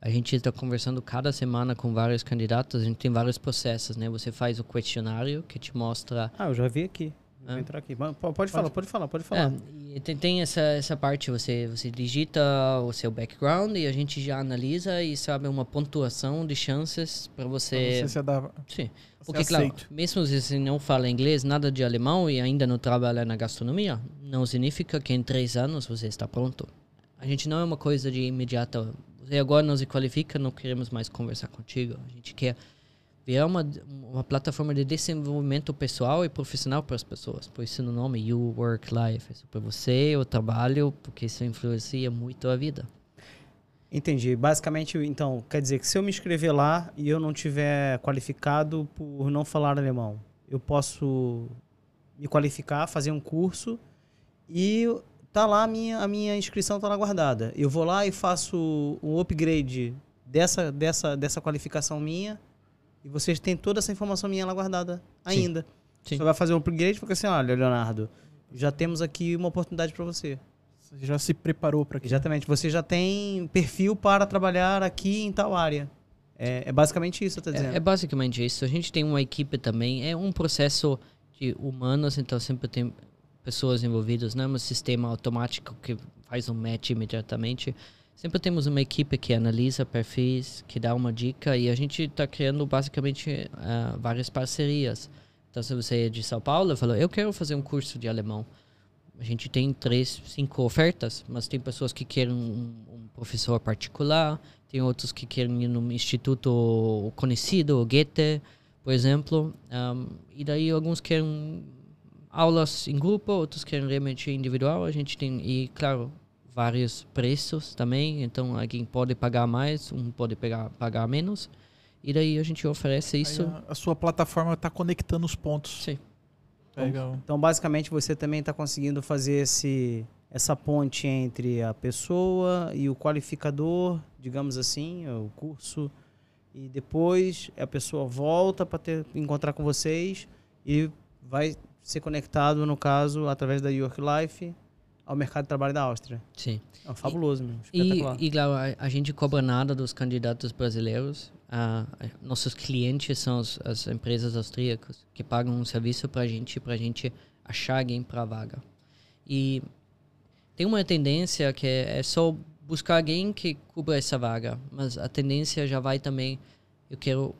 A gente está conversando cada semana com vários candidatos, a gente tem vários processos, né? Você faz o questionário que te mostra Ah, eu já vi aqui. Vou Ah. entrar aqui. Mas po- Pode falar, pode falar, pode falar. É, tem, tem essa, essa parte, você, você digita o seu background e a gente já analisa e sabe uma pontuação de chances para Pra você... você se adapta. Sim. Você Porque, claro, mesmo se você não fala inglês, nada de alemão e ainda não trabalha na gastronomia, não significa que em três anos você está pronto. A gente não é uma coisa de imediata. Você agora não se qualifica, não queremos mais conversar contigo. A gente quer virar uma, uma plataforma de desenvolvimento pessoal e profissional para as pessoas. Por isso no nome You Work Life. É para você, o trabalho, porque isso influencia muito a vida. Entendi. Basicamente, então, quer dizer que se eu me inscrever lá e eu não tiver qualificado por não falar alemão, eu posso me qualificar, fazer um curso e tá lá a minha, a minha inscrição tá lá guardada. Eu vou lá e faço um upgrade dessa, dessa, dessa qualificação minha e vocês têm toda essa informação minha lá guardada ainda. Sim. Você vai fazer um upgrade porque assim, olha, Leonardo, já temos aqui uma oportunidade para você. Você já se preparou para aquilo. Exatamente. Você já tem perfil para trabalhar aqui em tal área. É, é basicamente isso, tá dizendo? É, é basicamente isso. A gente tem uma equipe também. É um processo de humanos, então sempre tem pessoas envolvidas. Não é um sistema automático que faz um match imediatamente. Sempre temos uma equipe que analisa perfis, que dá uma dica e a gente está criando basicamente ah, várias parcerias. Então, se você é de São Paulo falou, eu quero fazer um curso de alemão. A gente tem três, cinco ofertas, mas tem pessoas que querem um, um professor particular, tem outros que querem ir num instituto conhecido, o Goethe, por exemplo. Um, e daí alguns querem aulas em grupo, outros querem realmente individual. A gente tem, e claro, vários preços também. Então, alguém pode pagar mais, um pode pegar, pagar menos. E daí a gente oferece isso. A, a sua plataforma está conectando os pontos. Sim. Legal. Então, basicamente, você também está conseguindo fazer esse, essa ponte entre a pessoa e o qualificador, digamos assim, o curso, e depois a pessoa volta para encontrar com vocês e vai ser conectado, no caso, através da York Life, ao mercado de trabalho da Áustria. Sim. É fabuloso mesmo. E, espetacular. e claro, a, a gente cobra nada dos candidatos brasileiros. Ah, nossos clientes são as, as empresas austríacas que pagam um serviço para a gente, para a gente achar alguém para a vaga. E tem uma tendência que é, é só buscar alguém que cubra essa vaga, mas a tendência já vai também, eu quero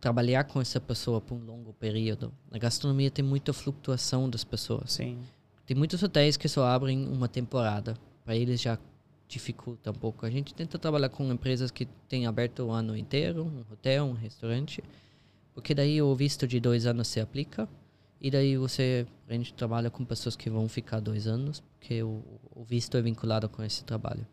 trabalhar com essa pessoa por um longo período. Na gastronomia tem muita flutuação das pessoas. Sim. Tem muitos hotéis que só abrem uma temporada. Para eles já dificulta um pouco. A gente tenta trabalhar com empresas que têm aberto o ano inteiro, um hotel, um restaurante, porque daí o visto de dois anos se aplica e daí você a gente trabalha com pessoas que vão ficar dois anos, porque o, o visto é vinculado com esse trabalho.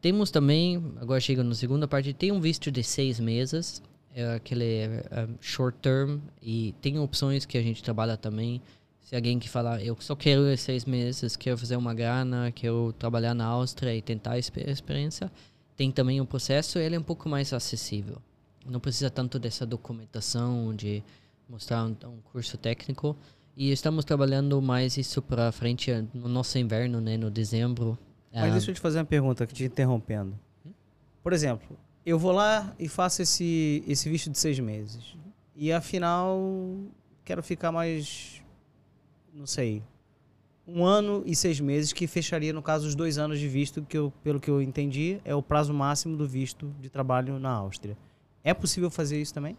Temos também, agora chega na segunda parte, tem um visto de seis meses, é aquele um, short term, e tem opções que a gente trabalha também. Se alguém que fala, eu só quero seis meses, quero fazer uma grana, quero trabalhar na Áustria e tentar a experiência, tem também um processo, ele é um pouco mais acessível. Não precisa tanto dessa documentação, de mostrar um, um curso técnico. E estamos trabalhando mais isso para frente no nosso inverno, né, no dezembro. Mas Ah, deixa eu te fazer uma pergunta, que te interrompendo. Por exemplo, eu vou lá e faço esse, esse visto de seis meses. E afinal, quero ficar mais, não sei, um ano e seis meses, que fecharia, no caso, os dois anos de visto, que eu, pelo que eu entendi, é o prazo máximo do visto de trabalho na Áustria. É possível fazer isso também?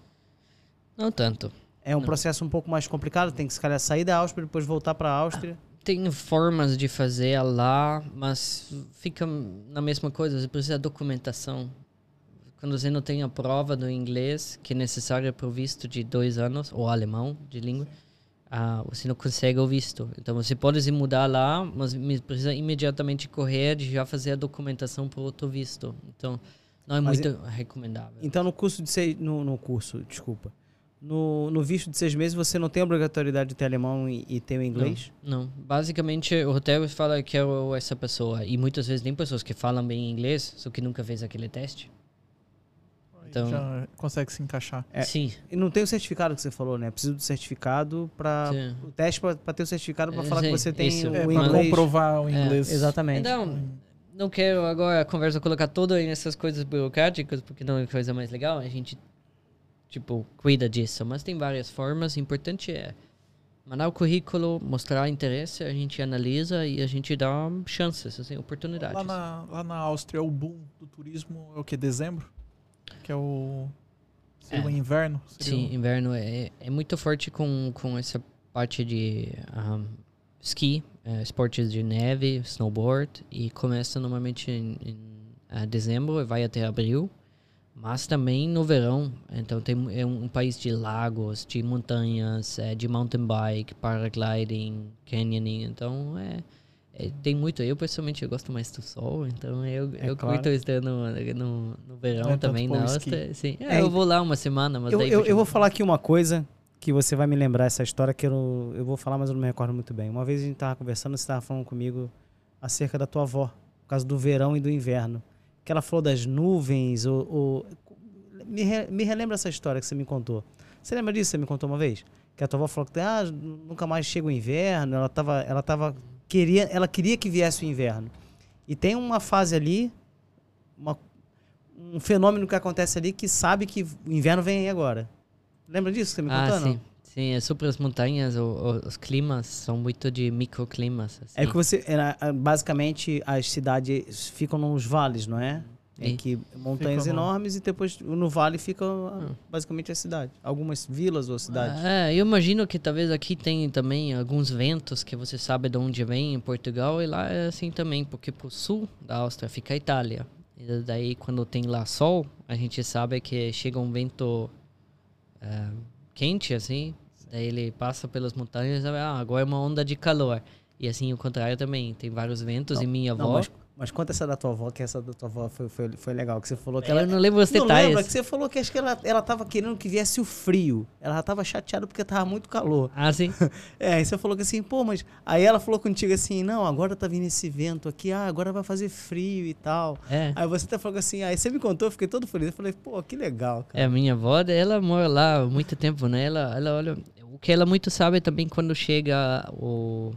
Não tanto. É um Não. processo um pouco mais complicado, tem que se calhar sair da Áustria, depois voltar para a Áustria. Tem formas de fazer lá, mas fica na mesma coisa. Você precisa de documentação. Quando você não tem a prova do inglês, que é necessária para o visto de dois anos, ou alemão, de língua, ah, você não consegue o visto. Então você pode se mudar lá, mas precisa imediatamente correr de já fazer a documentação para outro visto. Então não é Mas muito recomendável. Então, no curso de seis, no, no curso, desculpa, no, no visto de seis meses você não tem a obrigatoriedade de ter alemão e, e ter o inglês? Não, basicamente o hotel fala que é essa pessoa e muitas vezes tem pessoas que falam bem inglês, só que nunca fez aquele teste. Então- Já consegue se encaixar. É. Sim. E não tem o certificado que você falou, né? Precisa do certificado para o teste para ter o certificado para É, falar que sim, você tem isso. o É, inglês. comprovar o É, inglês. Exatamente. Então, não quero agora a conversa colocar toda nessas coisas burocráticas, porque não é a coisa mais legal. A gente, tipo, cuida disso. Mas tem várias formas. O importante é mandar o currículo, mostrar interesse, a gente analisa e a gente dá chances, assim, oportunidades. Lá na, lá na Áustria, o boom do turismo é o que? Dezembro? Que é o. Seria É. o inverno? Seria Sim, o- inverno é, é muito forte com, com essa parte de um, ski, eh, esportes de neve, snowboard, e começa normalmente em, em dezembro e vai até abril, mas também no verão. Então tem, é um, um país de lagos, de montanhas, eh, de mountain bike, paragliding, canyoning, então é, é, tem muito. Eu pessoalmente eu gosto mais do sol, então eu, É eu claro. curto estar no, no, no verão é também na. Áustria. Sim. É, É, eu vou lá uma semana, mas Eu, daí eu, eu vou falar aqui uma coisa que você vai me lembrar essa história que eu, eu vou falar, mas eu não me recordo muito bem. Uma vez a gente tava conversando, você estava falando comigo acerca da tua avó, por causa do verão e do inverno. Que ela falou das nuvens, ou, ou- me, re- me relembra essa história que você me contou. Você lembra disso? Você me contou uma vez? Que a tua avó falou que ah, nunca mais chega o inverno, ela tava, ela tava queria, ela queria que viesse o inverno. E tem uma fase ali, uma- um fenômeno que acontece ali que sabe que o inverno vem aí agora. Lembra disso que você me contou? Ah, não? sim. Sim, é sobre as montanhas, o- o- os climas são muito de microclimas. Assim. É que você, ah, basicamente, as cidades ficam nos vales, não é? É E- que montanhas enormes e depois no vale fica ah, basicamente a cidade. Algumas vilas ou cidades. Ah, é, eu imagino que talvez aqui tem também alguns ventos que você sabe de onde vem em Portugal e lá é assim também, porque pro sul da Áustria fica a Itália. E daí quando tem lá sol, a gente sabe que chega um vento ah, quente assim, daí ele passa pelas montanhas e ah, agora é uma onda de calor. E assim o contrário também, tem vários ventos e minha Não, avó mas Mas conta essa da tua avó, que essa da tua avó foi, foi, foi legal. Que você falou que Eu ela. não lembro os Não detalhes. lembra que você falou que acho que ela, ela tava querendo que viesse o frio. Ela já tava chateada porque tava muito calor. Ah, sim? É, aí você falou que assim, pô, mas. Aí ela falou contigo assim, não, agora tá vindo esse vento aqui, ah, agora vai fazer frio e tal. É. Aí você até falou assim, aí você me contou, eu fiquei todo feliz. Eu falei, pô, que legal, cara. É, minha avó, ela mora lá há muito tempo, né? Ela, ela olha. O que ela muito sabe é também quando chega o,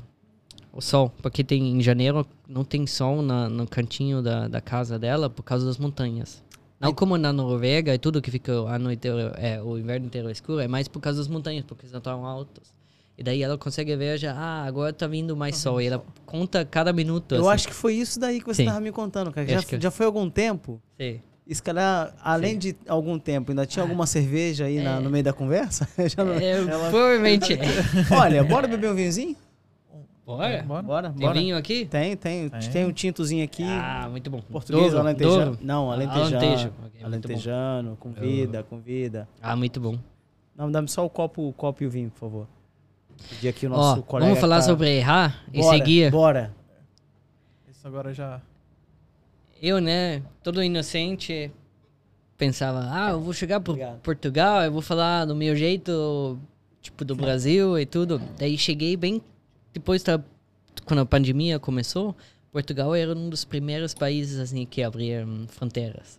o sol. Porque tem, em janeiro não tem sol na, no cantinho da, da casa dela por causa das montanhas. Não como na Noruega e tudo que fica o ano inteiro, é, o inverno inteiro escuro, é mais por causa das montanhas, porque elas estão altas. E daí ela consegue ver já, ah, agora tá vindo mais sol. E ela conta cada minuto. Eu assim. acho que foi isso daí que você Sim. tava me contando, cara. Já, que- já foi algum tempo? Sim. Isso, calhar, além de algum tempo, ainda tinha alguma cerveja aí na- no meio da conversa? Já não- É, ela- Provavelmente. é. Olha, bora beber um vinhozinho? Bora? Bora. Bora, Tem bora. vinho aqui? Tem, tem. Tem. Tem um tintozinho aqui. Ah, muito bom. português, Douro, alentejano. Douro. Não, alentejano. Alentejo. Ok, muito bom. alentejano, convida, convida. Ah, muito bom. Não, dá-me só o copo, o copo e o vinho, por favor. Pedir aqui o Ó, nosso colega. vamos falar tá- sobre errar e seguir. Bora. Isso agora já. Eu, né, todo inocente, pensava, ah, eu vou chegar pro Obrigado. Portugal, eu vou falar do meu jeito, tipo, do Brasil e tudo. Daí cheguei bem depois da quando a pandemia começou, Portugal era um dos primeiros países assim que abriram fronteiras.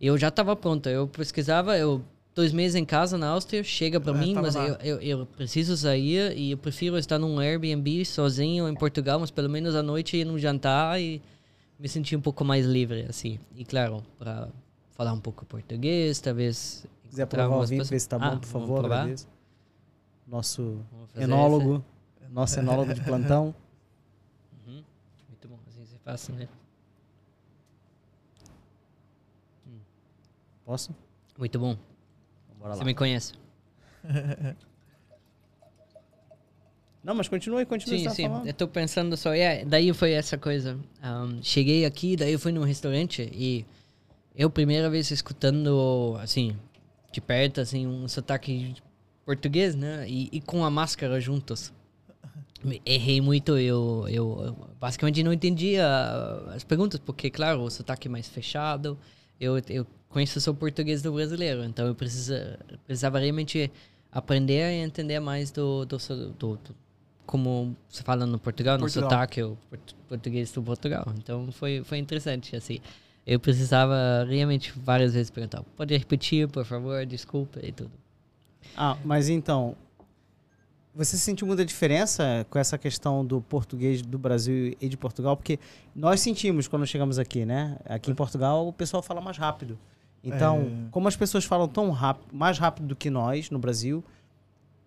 Eu já estava pronto, eu pesquisava, eu dois meses em casa na Áustria, chega para É, mim, mas eu, eu, eu preciso sair e eu prefiro estar num Airbnb sozinho em Portugal, mas pelo menos à noite ir num jantar e me sentir um pouco mais livre, assim. E claro, para falar um pouco português, talvez. Se quiser provar o vinho, ver se tá bom, Ah, por vamos favor, agradeço. Nosso enólogo. Nosso enólogo de plantão. Uhum. Muito bom, assim você faz, né? Posso? Muito bom. Bora Você lá. me conhece. Não, mas continue, continue. Sim, sim. falando. Eu tô pensando só. É, daí foi essa coisa. Ahm, cheguei aqui, daí eu fui num restaurante e eu, primeira vez escutando, assim, de perto, assim, um sotaque português, né? E, e com a máscara juntos. Errei muito, eu, eu eu basicamente não entendia as perguntas, porque, claro, o sotaque é mais fechado. Eu, eu conheço só o português do brasileiro, então eu precisa, precisava realmente aprender e entender mais do, do, do, do- como se fala no Portugal, no Portugal. sotaque o port- português do Portugal. Então foi, foi interessante, assim. Eu precisava realmente várias vezes perguntar, pode repetir, por favor, desculpa e tudo. Ah, mas então. Você sentiu muita diferença com essa questão do português do Brasil e de Portugal? Porque nós sentimos quando chegamos aqui, né? Aqui em Portugal o pessoal fala mais rápido. Então, É. como as pessoas falam tão rápido, mais rápido do que nós no Brasil,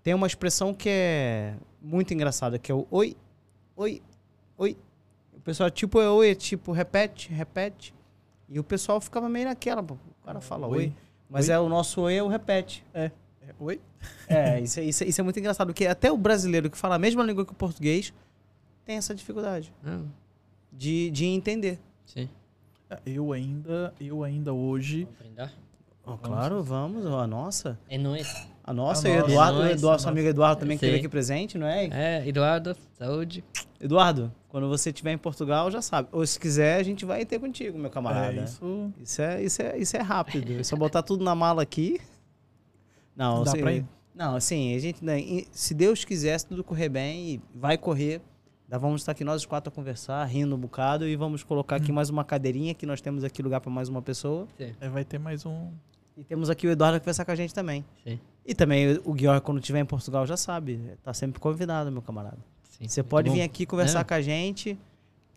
tem uma expressão que é muito engraçada, que é o oi, oi, oi. O pessoal, tipo, é oi, é tipo, repete, repete. E o pessoal ficava meio naquela, o cara fala oi. Oi. Mas Oi. é o nosso oi é o repete. É, oi? É, isso, é- isso, é- isso é muito engraçado, porque até o brasileiro que fala a mesma língua que o português tem essa dificuldade Ah, de, de entender. sim. É, Eu ainda, eu ainda hoje. Vamos brindar? Oh, claro, vamos, a nossa. É nóis. A nossa, e nossa. Eduardo, É Eduardo, nosso amigo Eduardo também que esteve aqui presente, não é? É, Eduardo, saúde. Eduardo, quando você estiver em Portugal, já sabe. Ou se quiser, a gente vai ter contigo, meu camarada. É, isso. Isso é, isso é, isso é rápido. É só botar tudo na mala aqui. Não, Dá assim, pra ir? Não, assim, a gente, né, se Deus quiser, se tudo correr bem, e vai correr, nós vamos estar aqui nós os quatro a conversar, rindo um bocado e vamos colocar Hum. aqui mais uma cadeirinha, que nós temos aqui lugar para mais uma pessoa. É, vai ter mais um. E temos aqui o Eduardo a conversar com a gente também. Sim. E também o Guior, quando estiver em Portugal, já sabe, tá sempre convidado, meu camarada. Sim, Você muito pode bom. vir aqui conversar É. com a gente,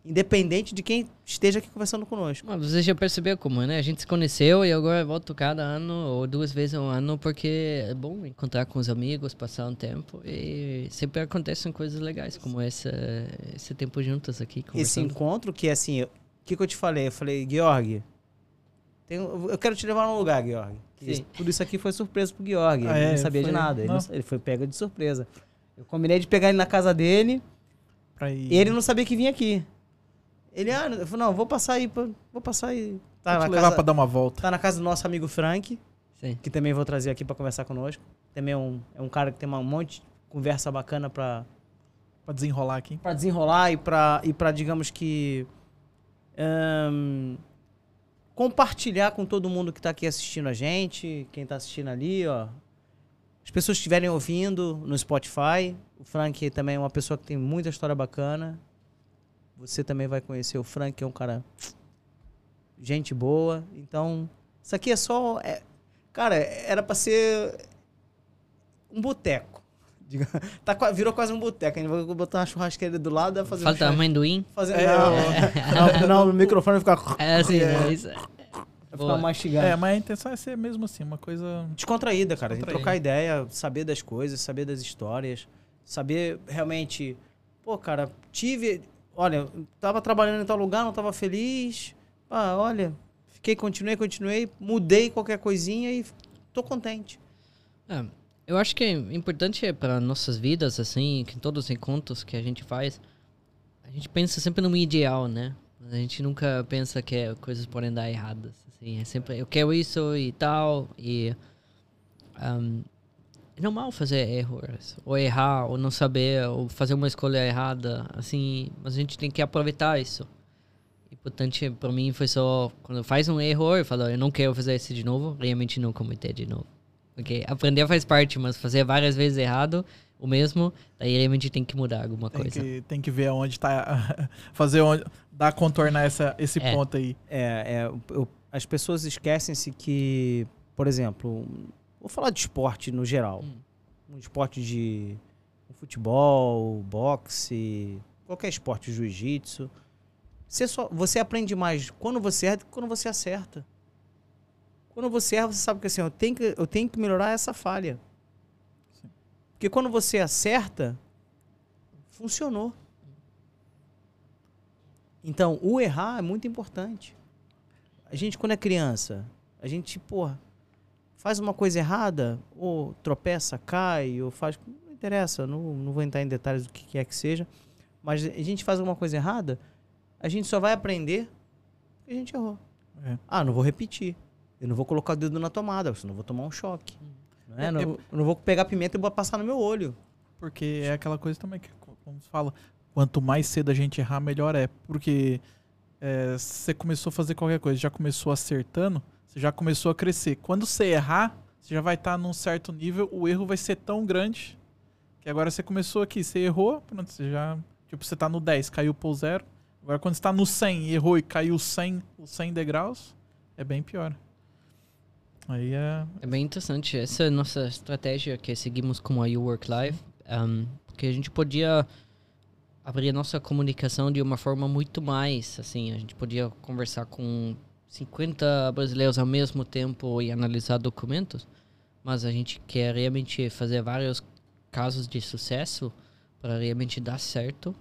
independente de quem esteja aqui conversando conosco. Mas você já percebeu como, né? A gente se conheceu e agora eu volto cada ano ou duas vezes ao ano porque é bom encontrar com os amigos, passar um tempo e sempre acontecem coisas legais como essa, esse tempo juntos aqui esse encontro que assim, o que, que eu te falei? Eu falei, Georg, um- eu quero te levar num lugar, Georg. Tudo isso aqui foi surpresa pro Georg. Ah, ele é? não sabia de Foi- nada. Ele, não- ele foi pega de surpresa. Eu combinei de pegar ele na casa dele Pra ir. e ele não sabia que vinha aqui. Ele, ah, eu falei, não, vou passar aí, pô, vou passar aí. Tá Vou na, te levar casa, pra dar uma volta. tá na casa do nosso amigo Frank, Sim. que também vou trazer aqui pra conversar conosco. Também é um, é um cara que tem um monte de conversa bacana pra, Pra desenrolar aqui. para desenrolar e para e para digamos que Ahn, compartilhar com todo mundo que está aqui assistindo a gente, quem está assistindo ali, ó. As pessoas que estiverem ouvindo no Spotify. O Frank também é uma pessoa que tem muita história bacana. Você também vai conhecer o Frank, que é um cara gente boa. Então, isso aqui é só. é- cara, era pra ser um boteco. Tá, virou quase um boteco. A gente vai botar uma churrasqueira do lado e fazer um Falta chá- amendoim? fazer É, não, não, não, o microfone vai ficar, É assim, É. é isso. vai ficar Boa. mastigando. É, mas a intenção é ser mesmo assim, uma coisa. Descontraída, cara. A gente Descontraída. trocar ideia, saber das coisas, saber das histórias, saber realmente. Pô, cara, tive. Olha, tava trabalhando em tal lugar, não tava feliz. Ah, olha, fiquei, continuei, continuei, mudei qualquer coisinha e tô contente. É, eu acho que é importante para nossas vidas, assim, que em todos os encontros que a gente faz, a gente pensa sempre no ideal, né? A gente nunca pensa que é- coisas podem dar erradas. Assim, é sempre, eu quero isso e tal, e... ahm, é normal fazer erros, ou errar, ou não saber, ou fazer uma escolha errada, assim, mas a gente tem que aproveitar isso. Importante para mim foi só, quando faz um erro, eu falo, eu não quero fazer isso de novo, realmente não cometer de novo. Porque aprender faz parte, mas fazer várias vezes errado, o mesmo, daí realmente tem que mudar alguma Tem coisa. que, tem que ver onde tá. fazer onde. Dar contornar essa, esse É. ponto aí. É, é, eu- as pessoas esquecem-se que, por exemplo, vou falar de esporte no geral. Um esporte de futebol, boxe, qualquer esporte, jiu-jitsu. Você, só, você aprende mais quando você erra do que quando você acerta. Quando você erra, você sabe que assim, eu tenho que, eu tenho que melhorar essa falha. Porque quando você acerta, funcionou. Então, o errar é muito importante. A gente, quando é criança, a gente, porra, faz uma coisa errada, ou tropeça, cai, ou faz. Não interessa, não, não vou entrar em detalhes do que quer que seja. Mas a gente faz alguma coisa errada, a gente só vai aprender que a gente errou. É. Ah, não vou repetir. Eu não vou colocar o dedo na tomada, senão vou tomar um choque. Não, é? É, Não- é- eu não vou pegar pimenta e vou passar no meu olho. Porque é aquela coisa também que, como se fala, quanto mais cedo a gente errar, melhor é. Porque é, você começou a fazer qualquer coisa, já começou acertando, você já começou a crescer. Quando você errar, você já vai estar num certo nível, o erro vai ser tão grande que agora você começou aqui, você errou, pronto, você já. Tipo, você tá no 10, caiu pro zero. Agora quando você tá no 100 e errou e caiu 100, os 100 degraus, é bem pior. Aí é. É bem interessante. Essa nossa estratégia que seguimos com a You Work Live. um, porque a gente podia abrir a nossa comunicação de uma forma muito mais, assim, a gente podia conversar com 50 brasileiros ao mesmo tempo e analisar documentos, mas a gente quer realmente fazer vários casos de sucesso para realmente dar certo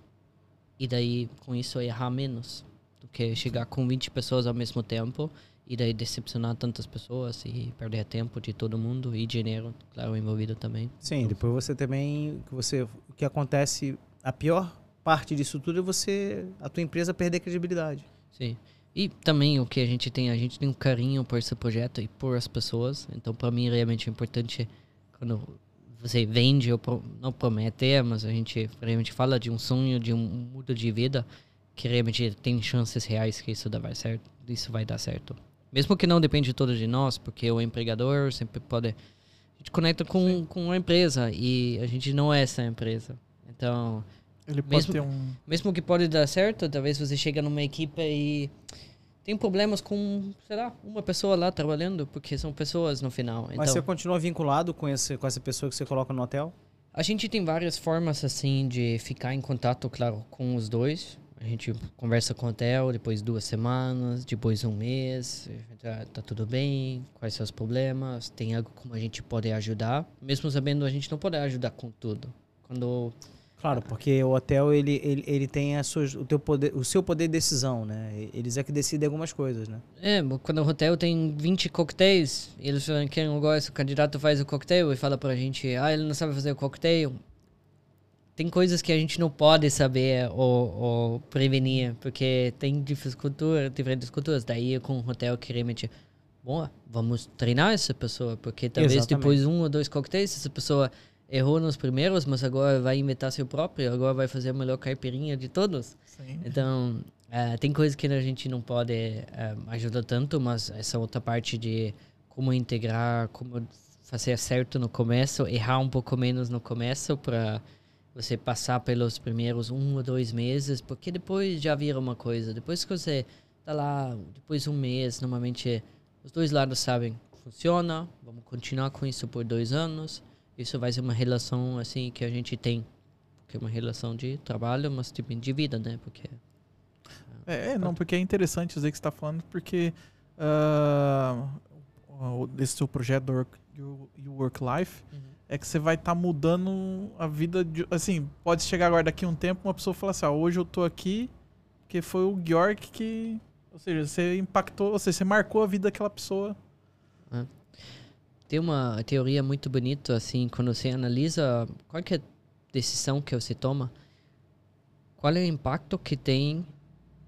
e daí com isso errar menos do que chegar com 20 pessoas ao mesmo tempo e daí decepcionar tantas pessoas e perder tempo de todo mundo e dinheiro, claro, envolvido também. Sim, depois você também. que Você, o que acontece. A pior parte disso tudo é você. A tua empresa perder credibilidade. Sim. E também o que a gente tem, a gente tem um carinho por esse projeto e por as pessoas. Então, para mim, realmente é importante quando você vende ou pro- não promete, é, mas a gente realmente fala de um sonho, de um mundo de vida que realmente tem chances reais que isso vai certo, isso vai dar certo. Mesmo que não depende todo de nós, porque o empregador sempre pode a gente conecta com, com a empresa e a gente não é essa empresa. Então, Ele pode Mesmo- ter um. mesmo que pode dar certo, talvez você chega numa equipe e tem problemas com, sei lá, uma pessoa lá trabalhando, porque são pessoas no final. Mas Então, você continua vinculado com, esse, com essa pessoa que você coloca no hotel? a gente tem várias formas, assim, de ficar em contato, claro, com os dois. A gente conversa com o hotel, depois duas semanas, depois um mês. Tá, tá tudo bem? Quais são os problemas? Tem algo como a gente pode ajudar? Mesmo sabendo a gente não pode ajudar com tudo. Quando Claro, porque o hotel ele, ele, ele tem a suas, o, teu poder, o seu poder de decisão, né? Eles é que decidem algumas coisas, né? É, quando o hotel tem 20 coquetéis, eles falam que não gosta, o candidato faz o coquetel e fala pra gente, ah, ele não sabe fazer o coquetel. Tem coisas que a gente não pode saber ou, ou prevenir, porque tem diferentes culturas, diferentes culturas. Daí com o hotel que realmente, bom, vamos treinar essa pessoa, porque talvez Exatamente. depois um ou dois coquetéis, essa pessoa errou nos primeiros, mas agora vai inventar seu próprio, agora vai fazer a melhor caipirinha de todos. Sim. Então, eh, tem coisas que a gente não pode eh, ajudar tanto, mas essa outra parte de como integrar, como fazer certo no começo, errar um pouco menos no começo para você passar pelos primeiros um ou dois meses, porque depois já vira uma coisa. Depois que você tá lá, depois de um mês, normalmente os dois lados sabem, funciona, vamos continuar com isso por dois anos. Isso vai ser uma relação assim que a gente tem, que é uma relação de trabalho, mas também de vida, né? Porque É, é, não, porque é interessante dizer que você está falando, porque o- desse seu projeto do Work, You, You Work Life é que você vai estar mudando a vida de. Assim, pode chegar agora daqui a um tempo uma pessoa falar assim: ah, hoje eu tô aqui porque foi o Georg que. Ou seja, você impactou, ou seja, você marcou a vida daquela pessoa. Tem uma teoria muito bonita assim quando você analisa qualquer decisão que você toma qual é o impacto que tem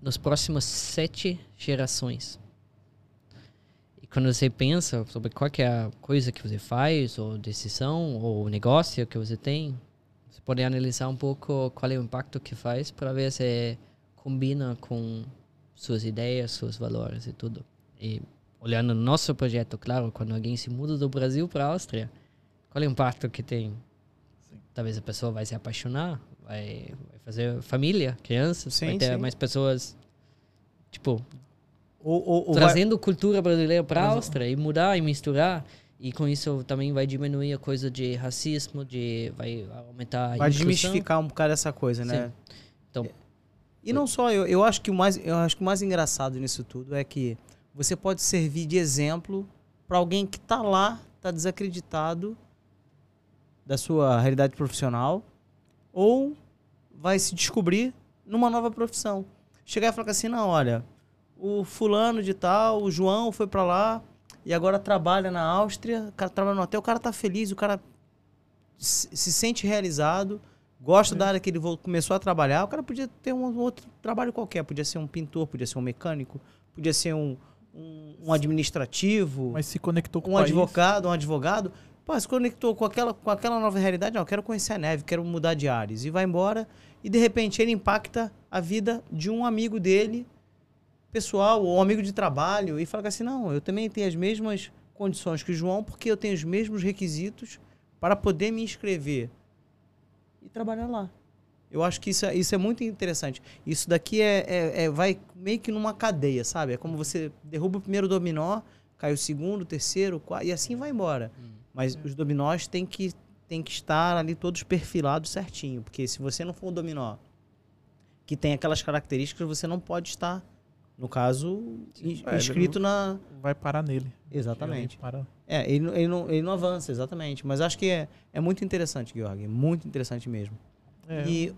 nos próximos sete gerações. E quando você pensa sobre qualquer coisa que você faz ou decisão ou negócio que você tem você pode analisar um pouco qual é o impacto que faz para ver se combina com suas ideias seus valores e tudo. E olhando no nosso projeto, claro, quando alguém se muda do Brasil para a Áustria, qual é o impacto que tem? Talvez a pessoa vai se apaixonar, vai, vai fazer família, crianças, Sim, vai ter sim. mais pessoas, tipo, Ou, ou- ou vai- trazendo cultura brasileira para a Áustria e mudar e misturar. E com isso também vai diminuir a coisa de racismo, de vai aumentar a vai desmistificar um bocado essa coisa, né? Sim. Então- e não só eu, eu acho que o mais, eu acho que o mais engraçado nisso tudo é que você pode servir de exemplo para alguém que tá lá, tá desacreditado da sua realidade profissional ou vai se descobrir numa nova profissão. Chegar e falar assim, não, olha, o fulano de tal, o João foi para lá e agora trabalha na Áustria, o cara trabalha no hotel, o cara tá feliz, o cara se se sente realizado, gosta da área que ele começou a trabalhar, o cara podia ter um outro trabalho qualquer, podia ser um pintor, podia ser um mecânico, podia ser um, um, um administrativo, Mas se conectou com um advogado, um advogado. Pô, se conectou com aquela, com aquela nova realidade, não, eu quero conhecer a neve, quero mudar de ares. E vai embora, e de repente ele impacta a vida de um amigo dele, pessoal, ou um amigo de trabalho, e fala assim, não, eu também tenho as mesmas condições que o João, porque eu tenho os mesmos requisitos para poder me inscrever e trabalhar lá. Eu acho que isso é, isso é muito interessante. Isso daqui é, é- é- vai meio que numa cadeia, sabe? É como você derruba o primeiro dominó, cai o segundo, o terceiro, o quarto, e assim vai embora. Mas os dominós têm que, têm que estar ali todos perfilados certinho, porque se você não for um dominó que tem aquelas características, você não pode estar, no caso, É, inscrito na... Vai parar nele. Exatamente. Ele para- É, ele, não- ele, não, ele não avança, exatamente. Mas acho que é, é muito interessante, Georg. Muito interessante mesmo. É, E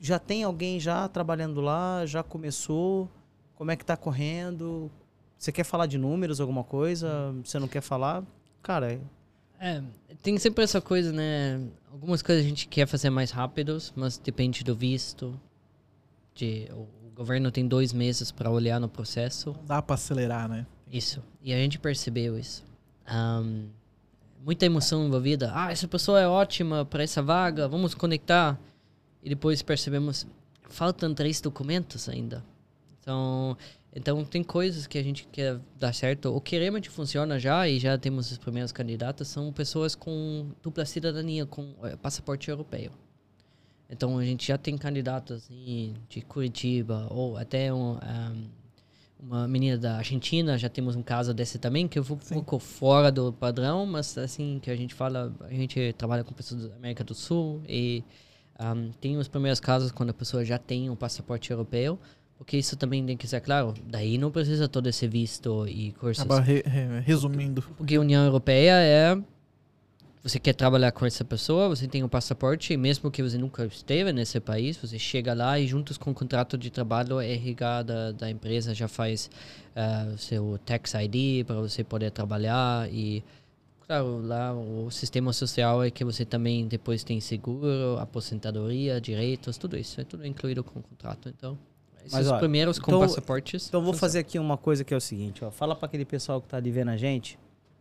já tem alguém já trabalhando lá? Já começou? Como é que tá correndo? Você quer falar de números, alguma coisa? Você não quer falar? Cara, é- É, tem sempre essa coisa, né? Algumas coisas a gente quer fazer mais rápidos, mas depende do visto. De, o, o governo tem dois meses para olhar no processo. Não dá pra acelerar, né? Isso. E a gente percebeu isso. Ahn, muita emoção envolvida. Ah, essa pessoa é ótima para essa vaga, vamos conectar. E depois percebemos, faltam três documentos ainda. Então, então tem coisas que a gente quer dar certo. O que realmente funciona já, e já temos os primeiros candidatos, são pessoas com dupla cidadania, com eh, passaporte europeu. Então a gente já tem candidatos de Curitiba, ou até um, ahm, uma menina da Argentina, já temos um caso desse também, que eu vou um pouco fora do padrão, mas assim, que a gente fala, a gente trabalha com pessoas da América do Sul e ahm, tem os primeiros casos quando a pessoa já tem um passaporte europeu, porque isso também tem que ser claro, daí não precisa todo esse visto e cursos. Acaba re- re- resumindo. Porque a União Europeia é. Você quer trabalhar com essa pessoa, você tem um passaporte, e mesmo que você nunca esteve nesse país, você chega lá e, juntos com o contrato de trabalho, a RH da, da empresa já faz o seu Tax ID para você poder trabalhar. E, claro, lá o sistema social é que você também depois tem seguro, aposentadoria, direitos, tudo isso. É tudo incluído com o contrato. Então, esses Mas, olha, primeiros com então- passaportes. então vou fazer aqui uma coisa que é o seguinte, ó. Fala para aquele pessoal que tá ali vendo a gente,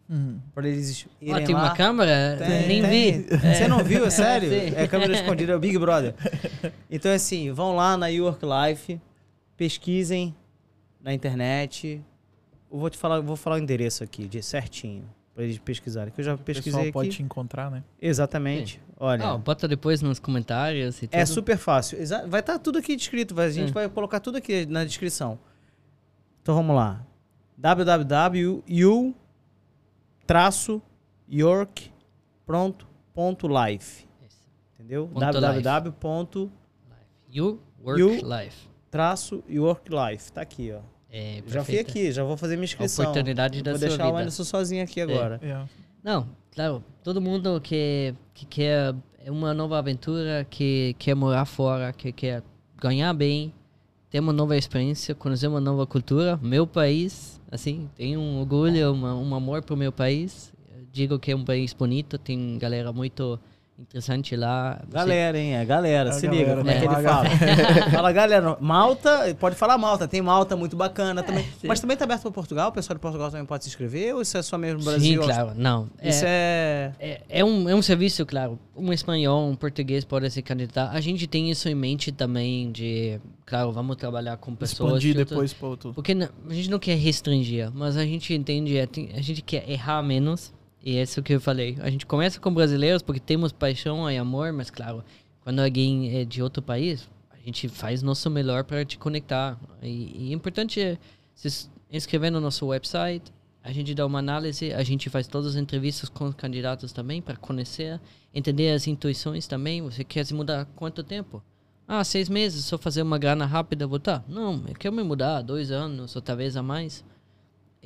Uhum. Pra eles irem Ó, tem lá. uma câmera? Tem, Nem tem. vi. Você não viu? É sério? Sim. É câmera escondida, é o Big Brother. Então, assim, vão lá na York Life, pesquisem na internet. Eu vou te falar, vou falar o endereço aqui, de certinho, pra eles pesquisarem. Que eu já O pesquisei pessoal aqui. pode te encontrar, né? Exatamente. Olha. Ó, bota depois nos comentários e tudo. É super fácil. Vai estar tudo aqui descrito. A gente vai colocar tudo aqui na descrição. Então vamos lá. www.u traço york pronto ponto life. Entendeu? Ponto www ponto You work You- life. traço york life. Tá aqui, ó. É, Já fui aqui, já vou fazer minha inscrição. Oportunidade da Vou sua deixar o. Anderson sozinho aqui agora. É. Não, claro, todo mundo que, que quer uma nova aventura, que quer morar fora, que quer ganhar bem, ter uma nova experiência, conhecer uma nova cultura, meu país, assim, tenho um orgulho, uma, um amor pro meu país. Digo que é um país bonito, tem galera muito interessante lá. Você- Galera, hein? É galera. É Se galera, liga como é que né? ele fala. fala, galera. Malta, pode falar Malta. Tem Malta muito bacana também. sim. Mas também tá aberto para Portugal? O pessoal de Portugal também pode se inscrever? Ou isso é só mesmo Brasil? Sim, claro, não. Isso é... É, é, um, é um serviço, claro. Um espanhol, um português pode se candidatar. A gente tem isso em mente também de, claro, vamos trabalhar com pessoas. Expandir depois para outro. Porque não- a gente não quer restringir, mas a gente entende, é, a gente quer errar menos. E é isso que eu falei. A gente começa com brasileiros porque temos paixão e amor, mas claro, quando alguém é de outro país, a gente faz nosso melhor para te conectar. E, e é importante é se inscrever no nosso website. A gente dá uma análise, a gente faz todas as entrevistas com os candidatos também para conhecer, entender as intuições também. Você quer se mudar quanto tempo? Ah, seis meses, só fazer uma grana rápida, voltar? Não, eu quero me mudar, dois anos, ou talvez a mais.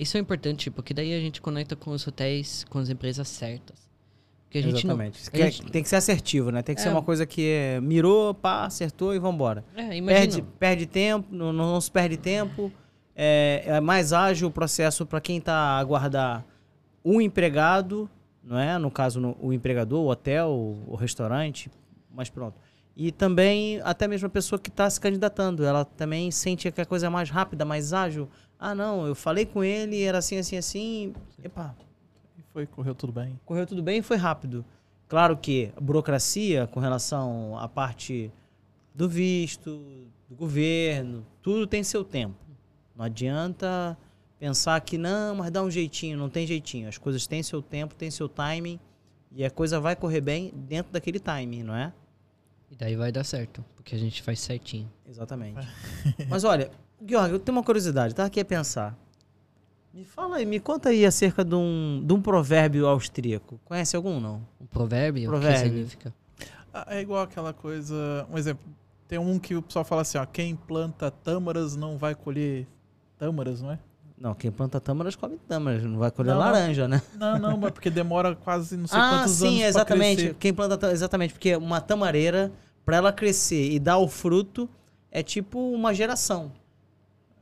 Isso é importante, porque daí a gente conecta com os hotéis, com as empresas certas. Porque a gente Exatamente. não... A gente- Tem que ser assertivo, né? Tem que É. ser uma coisa que é, mirou, pá, acertou e vambora. É, imagina. Perde, perde tempo, não, não se perde tempo. É, é mais ágil o processo para quem tá a aguardar um empregado, não é? No caso, no- o empregador, o hotel, o restaurante, mas pronto. E também até mesmo a pessoa que está se candidatando, ela também sente que a coisa é mais rápida, mais ágil. Ah, não, eu falei com ele, era assim, assim, assim. Epa, E foi, correu tudo bem. correu tudo bem e foi rápido. Claro que a burocracia com relação à parte do visto, do governo, tudo tem seu tempo. Não adianta pensar que não, mas dá um jeitinho, não tem jeitinho. As coisas têm seu tempo, têm seu timing e a coisa vai correr bem dentro daquele timing, não é? E daí vai dar certo, porque a gente faz certinho. Exatamente. mas olha, Georg, eu tenho uma curiosidade, tá aqui a pensar. Me fala aí, me conta aí acerca de um, de um provérbio austríaco. Conhece algum, não? O provérbio, o Provérbio. que significa? Ah, É igual aquela coisa. Um exemplo. Tem um que o pessoal fala assim, ó, quem planta tâmaras não vai colher tâmaras, não é? Não, quem planta tâmaras come tâmaras, não vai colher Não, laranja, né? Não, não, mas porque demora quase não sei ah, quantos anos sim, exatamente. crescer. Quem planta exatamente, porque uma tamareira, para ela crescer e dar o fruto, é tipo uma geração.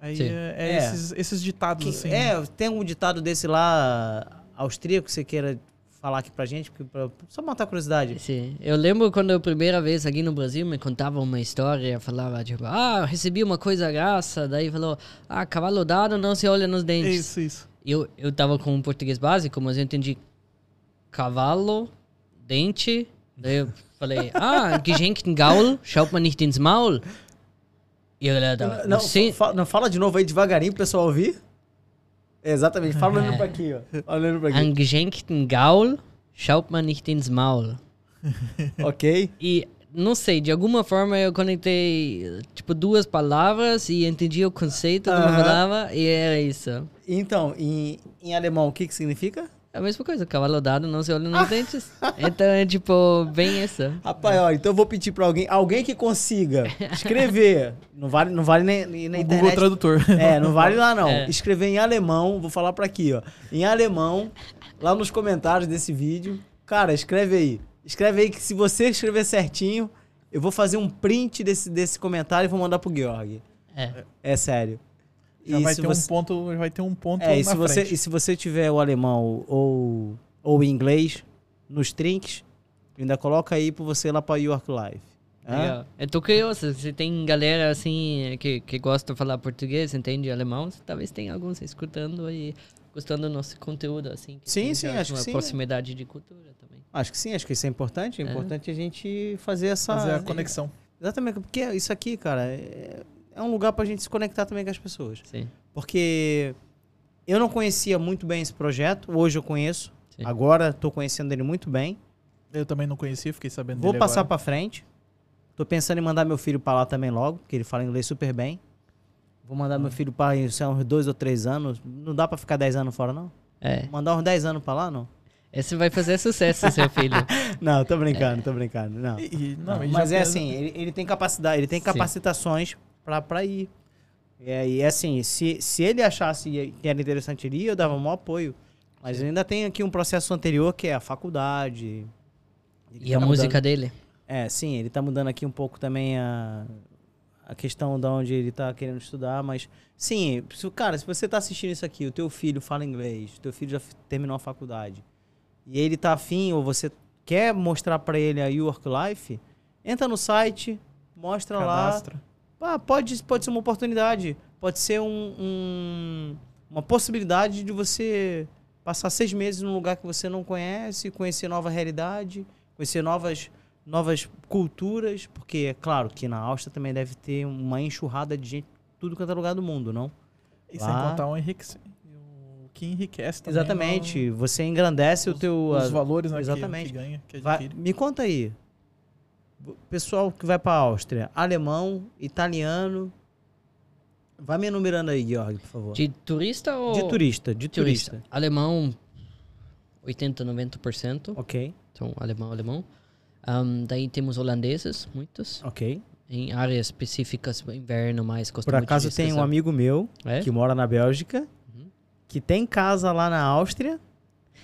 Aí Sim. é, é É. Esses, esses ditados Que- assim. É, tem um ditado desse lá austríaco que você queira falar aqui pra gente, porque pra- só matar a curiosidade. Sim. Eu lembro quando a primeira vez aqui no Brasil me contava uma história, falava tipo, ah, recebi uma coisa graça, daí falou, ah, cavalo dado não se olha nos dentes. Isso, isso. Eu, eu tava com um português básico, mas eu entendi cavalo, dente, daí eu falei, ah, geschenkten Gaul, schaut man nicht ins Maul. E eu tava, Não, você... fa- não, fala de novo aí devagarinho pro pessoal ouvir. Exatamente, fala olhando É. pra aqui, ó. Fala olhando pra aqui. An geschenkten Gaul, schaut man nicht ins Maul. ok? E não sei, de alguma forma eu conectei tipo duas palavras e entendi o conceito de uma Aham. palavra e era isso. Então, em, em alemão, o que que significa? É a mesma coisa, cavalo dado não se olha nos dentes. Então é tipo bem isso. Rapaz, ó, então eu vou pedir pra alguém, alguém que consiga escrever. Não vale, não vale nem, nem na o Google internet. Tradutor. É, não vale lá não. É. Escrever em alemão, vou falar pra aqui, ó. Em alemão, lá nos comentários desse vídeo. Cara, escreve aí. Escreve aí que se você escrever certinho, eu vou fazer um print desse, desse comentário e vou mandar pro Georg. É. É sério. Já E vai se ter você- um ponto, vai ter um ponto É, e se, você, frente. e se você tiver o alemão ou, ou o inglês nos trinks, ainda coloca aí pra você lá pra York Live. Hã? Legal. Eu tô curioso, se tem galera assim que, que gosta de falar português, entende alemão, talvez tenha alguns escutando aí. gostando do nosso conteúdo, assim. que Sim, sim, já acho que uma sim, proximidade de cultura também. Acho que sim, acho que isso é importante. É, É. importante a gente fazer essa. Fazer a conexão. Exatamente, porque isso aqui, cara, é, é um lugar pra gente se conectar também com as pessoas. Sim. Porque eu não conhecia muito bem esse projeto, hoje eu conheço. Sim. Agora tô conhecendo ele muito bem. Eu também não conhecia, fiquei sabendo Vou dele passar pra frente. Tô pensando em mandar meu filho pra lá também logo, porque ele fala inglês super bem. Vou mandar Hum. meu filho pra isso é uns dois ou três anos. Não dá pra ficar dez anos fora, não? É. Mandar uns dez anos pra lá, não? Esse vai fazer sucesso, seu filho. Não, tô brincando, tô brincando. Não. E- e- não, Não, mas é assim, ele, ele tem capacidade, ele tem Sim. capacitações pra, pra ir. E aí, assim, se, se ele achasse que era interessante ir, eu dava o maior apoio. Mas ainda tem aqui um processo anterior que é a faculdade. E a tá música mudando- dele? É, sim, ele tá mudando aqui um pouco também a, a questão de onde ele tá querendo estudar, mas sim, cara, se você tá assistindo isso aqui, o teu filho fala inglês, o teu filho já terminou a faculdade, e ele tá afim, ou você quer mostrar pra ele a Work Life, entra no site, mostra lá. Ah, pode, pode ser uma oportunidade, pode ser um, um- uma possibilidade de você passar seis meses num lugar que você não conhece, conhecer nova realidade, conhecer novas, novas culturas, porque é claro que na Áustria também deve ter uma enxurrada de gente tudo quanto é lugar do mundo, não? E sem Lá- contar o, o que enriquece também. Exatamente, você engrandece os, o teu... os a- valores né, que- exatamente. Que, ganha, que Vai- adquire. me conta aí, o pessoal que vai pra Áustria, alemão, italiano, vai me enumerando aí, Georg, por favor. De turista ou... De turista, de turista. turista. Alemão, 80, 90%. Ok, Então, alemão, alemão. Ahm, daí temos holandeses, muitos. ok. Em áreas específicas, inverno mais, Por acaso tem um amigo meu É? que mora na Bélgica, Uhum. que tem casa lá na Áustria.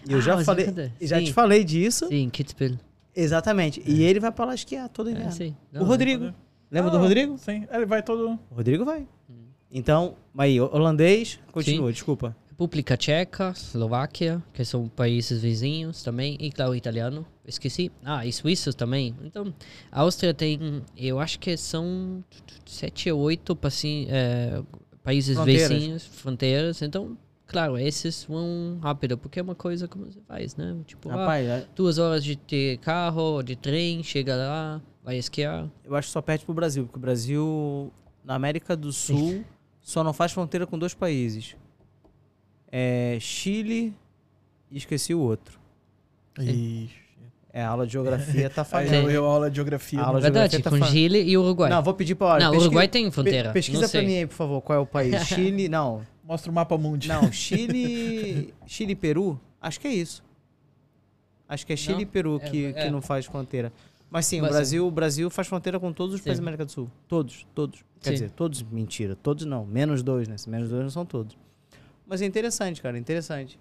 E eu Ah, já falei, é já te falei disso. Sim, Kitzbühel. Exatamente. E ele vai pra lá esquiar todo É, inverno. sim. o Não, Rodrigo. Lembra do Ah, Rodrigo? Sim, ele vai todo. O Rodrigo vai. Hum. Então, aí, holandês, continua, desculpa. República Tcheca, Eslováquia, que são países vizinhos também, e claro, italiano, esqueci. Ah, e suíços também. Então, a Áustria tem, eu acho que são sete ou oito paci- eh, países Fronteiras. vizinhos, fronteiras. Então, claro, esses vão rápido, porque é uma coisa como você faz, né? Tipo, ah, Rapaz, é- duas horas de, de carro, de trem, chega lá, vai esquiar. eu acho que só perde pro Brasil, porque o Brasil, na América do Sul, só não faz fronteira com dois países. É Chile e esqueci o outro. Ixi. É, a aula de geografia tá falhando. eu, eu aula de geografia. A aula não- de Verdade, geografia com tá fa- Chile e Uruguai. Não, vou pedir pra... Não, pesquisa- Uruguai tem fronteira. Pe- pesquisa não pra mim aí, por favor, qual é o país. Chile, não. Mostra o mapa mundi. Não, Chile... Chile e Peru? Acho que é isso. Acho que é Chile Não? e Peru É, que, é. que não faz fronteira. Mas sim, o Mas, Brasil, o Brasil faz fronteira com todos os países Sim. da América do Sul. Todos, todos. Quer Sim. dizer, todos, mentira. Todos não. Menos dois, né? Menos dois não são todos. Mas é interessante, cara, interessante.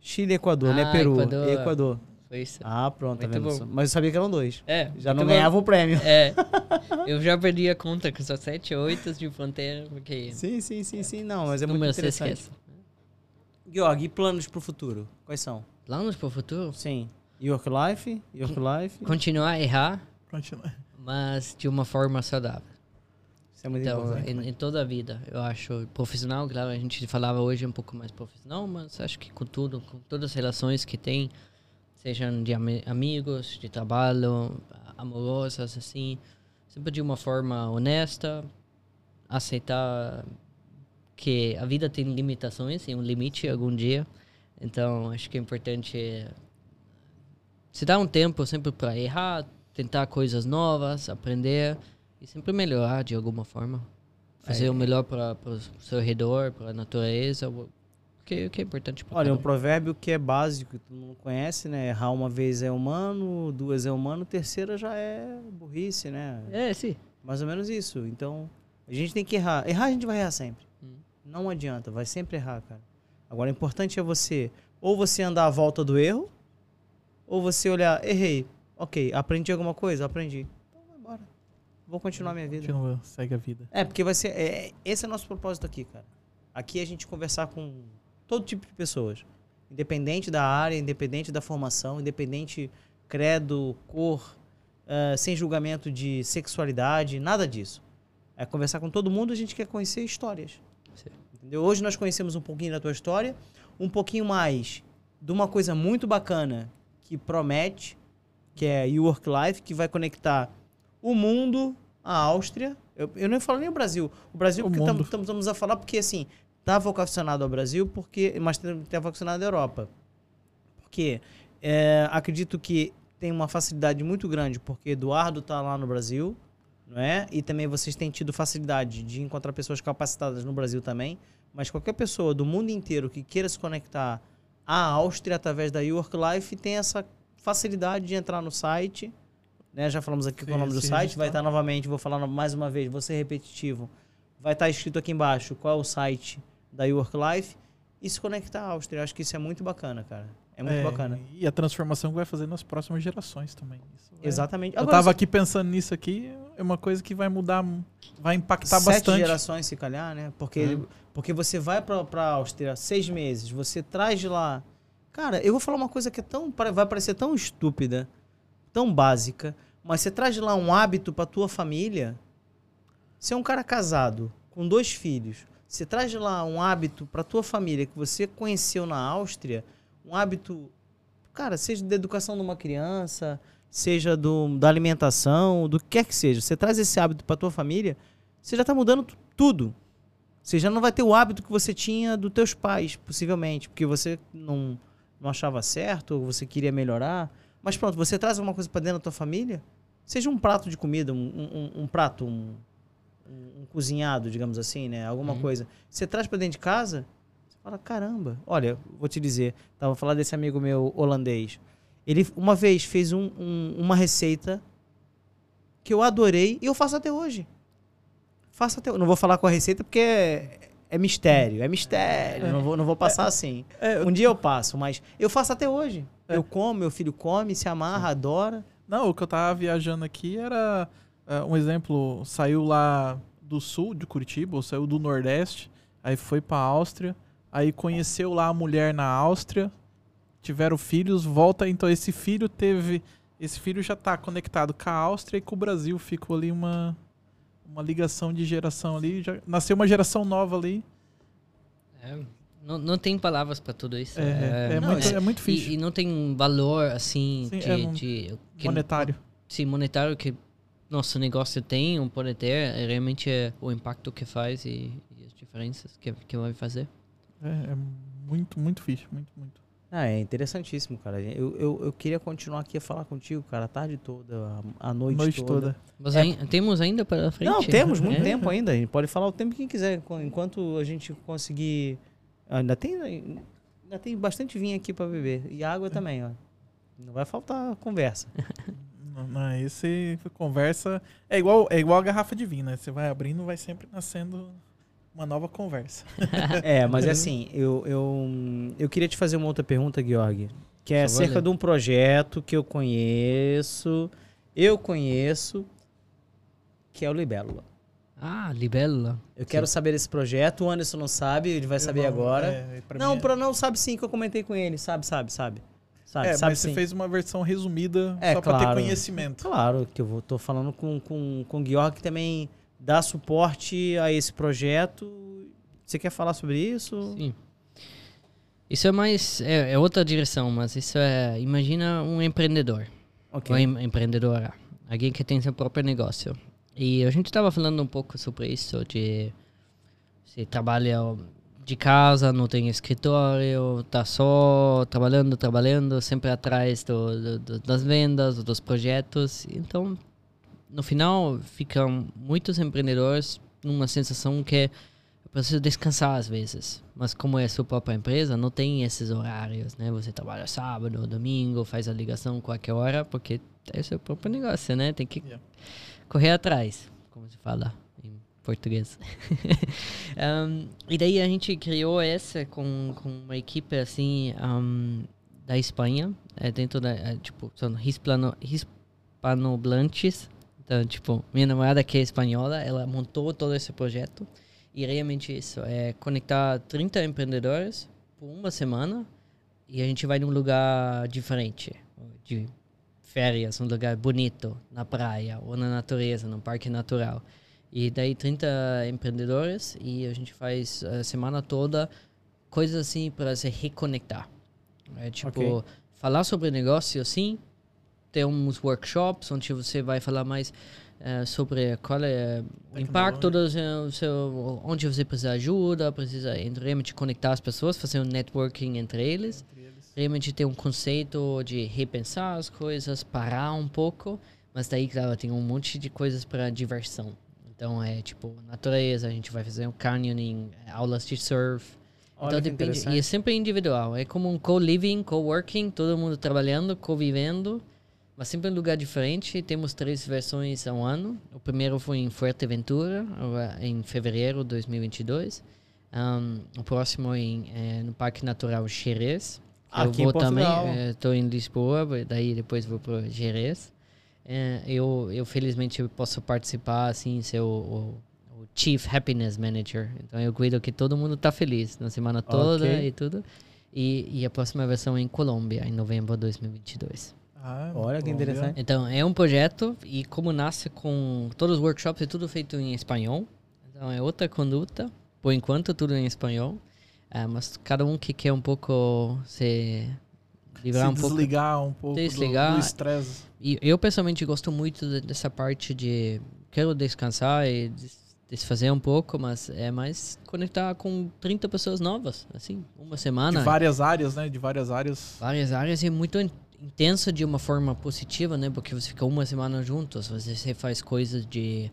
Chile e Equador, né? Ah, Peru. Equador. e Equador. Foi isso. Ah, pronto, tá Muito vendo? bom. Mas eu sabia que eram dois. É, Já não muito bom. ganhava o prêmio. É. Eu já perdi a conta, que são sete, oito de fronteira, porque Sim, sim, sim, sim. Não, mas é muito número você interessante. esquece. Georg, e planos pro futuro? Quais são? Planos para o futuro? Sim. York Life, York Life. Continuar a errar, Continua. mas de uma forma saudável. Isso é muito Então, importante. em, em toda a vida, eu acho. Profissional, claro, a gente falava hoje um pouco mais profissional, mas acho que com tudo, com todas as relações que tem, sejam de ami- amigos, de trabalho, amorosas, assim, sempre de uma forma honesta, aceitar que a vida tem limitações e um limite algum dia. Então, acho que é importante se dar um tempo sempre para errar, tentar coisas novas, aprender e sempre melhorar de alguma forma. Fazer É. o melhor para o seu redor, para a natureza, que, o que é importante para Olha, um provérbio que é básico, que todo mundo conhece, né? Errar uma vez é humano, duas é humano, terceira já é burrice, né? É, sim. Mais ou menos isso. Então, a gente tem que errar. Errar a gente vai errar sempre. Hum. Não adianta, vai sempre errar, cara. Agora, o importante é você, ou você andar à volta do erro, ou você olhar, errei. Ok, aprendi alguma coisa? Aprendi. Então, vai embora. Vou continuar minha vida. Continua, segue a vida. É, porque vai ser. é, esse é o nosso propósito aqui, cara. Aqui é a gente conversar com todo tipo de pessoas. Independente da área, independente da formação, independente credo, cor, ah, sem julgamento de sexualidade, nada disso. É conversar com todo mundo, a gente quer conhecer histórias. Entendeu? Hoje nós conhecemos um pouquinho da tua história, um pouquinho mais de uma coisa muito bacana que promete, que é You Work Life, que vai conectar o mundo à Áustria. Eu, eu nem falo nem o Brasil. O Brasil, O porque mundo. estamos a falar, porque assim, tá vocacionado ao Brasil, porque, mas tá vocacionado à Europa. Porque é, acredito que tem uma facilidade muito grande, porque Eduardo tá lá no Brasil, não é? E também vocês têm tido facilidade de encontrar pessoas capacitadas no Brasil também. Mas qualquer pessoa do mundo inteiro que queira se conectar à Áustria através da Work Life tem essa facilidade de entrar no site. Né? Já falamos aqui com o Sim, nome do site, registrar. vai estar novamente, vou falar mais uma vez, vou ser repetitivo. Vai estar escrito aqui embaixo qual é o site da Work Life e se conectar à Áustria. Eu acho que isso é muito bacana, cara. É muito bacana. E a transformação que vai fazer nas próximas gerações também. É- Exatamente. Eu Agora, tava aqui pensando nisso aqui, é uma coisa que vai mudar, vai impactar sete bastante. gerações, se calhar, né? Porque, porque você vai pra, pra Áustria seis meses, você traz de lá. Cara, eu vou falar uma coisa que é tão. vai parecer tão estúpida, tão básica, mas você traz de lá um hábito pra tua família. Você é um cara casado, com dois filhos. Você traz de lá um hábito pra tua família que você conheceu na Áustria, um hábito, cara, seja da educação de uma criança, seja do, da alimentação, do que quer que seja. Você traz esse hábito pra tua família, você já tá mudando tu- tudo. Você já não vai ter o hábito que você tinha dos teus pais, possivelmente, porque você não, não achava certo, ou você queria melhorar. Mas pronto, você traz alguma coisa pra dentro da tua família, seja um prato de comida, um, um- um prato, um, um- um cozinhado, digamos assim, né? Alguma coisa. Você traz pra dentro de casa, você fala, caramba. Olha, vou te dizer, tava falando desse amigo meu holandês. Ele uma vez fez um- um- uma receita que eu adorei e eu faço até hoje. Faço até Não vou falar com a receita porque é, é mistério, é mistério. Não, vou, não vou passar assim. É, eu- Um dia eu passo, mas eu faço até hoje. É. Eu como, meu filho come, se amarra, adora. Não, o que eu tava viajando aqui era é, um exemplo, saiu lá do sul de Curitiba, ou saiu do Nordeste, aí foi pra Áustria, aí conheceu lá a mulher na Áustria, tiveram filhos, volta, então esse filho teve, esse filho já tá conectado com a Áustria e com o Brasil, ficou ali uma uma ligação de geração ali, já nasceu uma geração nova ali. É, não, não tem palavras para tudo isso. É, é, não, muito, é- é muito e, fixe. e não tem um valor assim Sim, de, é de- que- monetário. sim, monetário que nosso negócio tem, um pode ter, é realmente é o impacto que faz e, e as diferenças que, que vai fazer. É, é muito, muito fixe, muito, muito. Ah, é interessantíssimo, cara. Eu, eu, eu queria continuar aqui a falar contigo, cara, a tarde toda, a, a noite, Noite toda. toda. Mas É. temos ainda para frente? Não, temos muito É. tempo ainda. A gente pode falar o tempo que quiser. Enqu- Enquanto a gente conseguir. Ainda tem, ainda tem bastante vinho aqui pra beber. E água também, ó. Não vai faltar conversa. Não, não, esse conversa é igual é igual a garrafa de vinho, né? Você vai abrindo, vai sempre nascendo uma nova conversa. É, mas é assim, eu, eu, eu queria te fazer uma outra pergunta, Georg. Que é acerca de um projeto que eu conheço. Eu conheço. Que é o Libélula. Ah, Libélula. Eu quero saber desse projeto. O Anderson não sabe, ele vai saber Eu não- agora. é, pra não, mim é- pra não sabe sim que eu comentei com ele. Sabe, sabe, sabe. Sabe, É, sabe mas sim. você fez uma versão resumida É, só pra claro. ter conhecimento. Claro, que eu vou, tô falando com, com, com o Georg que também dá suporte a esse projeto. Você quer falar sobre isso? Sim. Isso é mais. É, é outra direção, mas isso é. Imagina um empreendedor. Ok. Ou em- empreendedora. Alguém que tem seu próprio negócio. E a gente estava falando um pouco sobre isso, de se trabalha de casa, não tem escritório, tá só trabalhando, trabalhando, sempre atrás do, do- das vendas, dos projetos. Então, no final, ficam muitos empreendedores numa sensação que eu preciso descansar às vezes. Mas como é a sua própria empresa, não tem esses horários, né? Você trabalha sábado, domingo, faz a ligação qualquer hora, porque é o seu próprio negócio, né? Tem que correr atrás, como se fala português. Um, e daí a gente criou essa com, com uma equipe assim um, da Espanha, é, dentro da, é, tipo, são hispano, hispanohablantes. Então, tipo, minha namorada que é espanhola, ela montou todo esse projeto. E realmente isso, é conectar 30 empreendedores por uma semana e a gente vai num lugar diferente, de férias, um lugar bonito, na praia ou na natureza, num parque natural. E daí 30 empreendedores e a gente faz a semana toda coisas assim para se reconectar. É tipo, Ok. falar sobre negócio assim, ter uns workshops onde você vai falar mais eh, sobre qual é o impacto do seu, seu- onde você precisa de ajuda, precisa realmente conectar as pessoas, fazer um networking entre eles, realmente ter um conceito de repensar as coisas, parar um pouco, mas daí, claro, tem um monte de coisas para diversão. Então é tipo natureza, a gente vai fazer um canyoning, aulas de surf. Olha então depende, e é sempre individual. É como um co-living, co-working, todo mundo trabalhando, co-vivendo, mas sempre em lugar diferente. Temos três versões ao ano. O primeiro foi em Fuerteventura, em fevereiro de 2022. Um, o próximo em, eh, no Parque Natural Xerez. Aqui eu vou também. Estou em Lisboa, daí depois vou para Xerez. Eh, eu, eu felizmente eu posso participar assim, ser o, o, o Chief Happiness Manager. Então eu cuido que todo mundo tá feliz na semana toda Ok. e tudo. E, e a próxima versão é em Colômbia, em novembro de 2022. Ah, Olha que interessante. Então, é um projeto e como nasce com todos os workshops, é tudo feito em espanhol. Então, é outra conduta. Por enquanto, tudo em espanhol. Ah, mas cada um que quer um pouco se livrar um pouco. desligar um pouco Desligar. do estresse. E eu, pessoalmente, gosto muito de- dessa parte de... Quero descansar e des- desfazer um pouco, mas é mais conectar com 30 pessoas novas, assim, uma semana. De várias áreas, né? De várias áreas. várias áreas e muito in- intensa de uma forma positiva, né? Porque você fica uma semana juntos, você faz coisas de,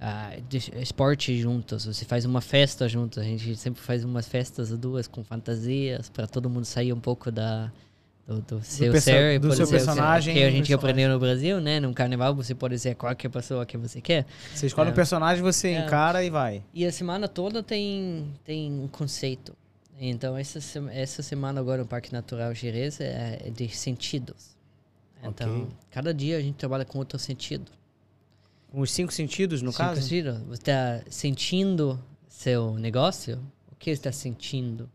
ah, de esporte juntos, você faz uma festa juntos. A gente sempre faz umas festas duas com fantasias para todo mundo sair um pouco da do, do seu perso- ser, do seu ser o que- personagem, que a do gente aprendeu no Brasil, né? Num carnaval você pode ser qualquer pessoa que você quer. Você escolhe É. um personagem, você É. encara e vai. E a semana toda tem, tem um conceito. Então, essa, essa semana agora no Parque Natural Jerez é, é de sentidos. Então, Ok. cada dia a gente trabalha com outro sentido. Com os cinco sentidos, no Cinco caso? sentidos. Você está sentindo seu negócio? O que está sentindo?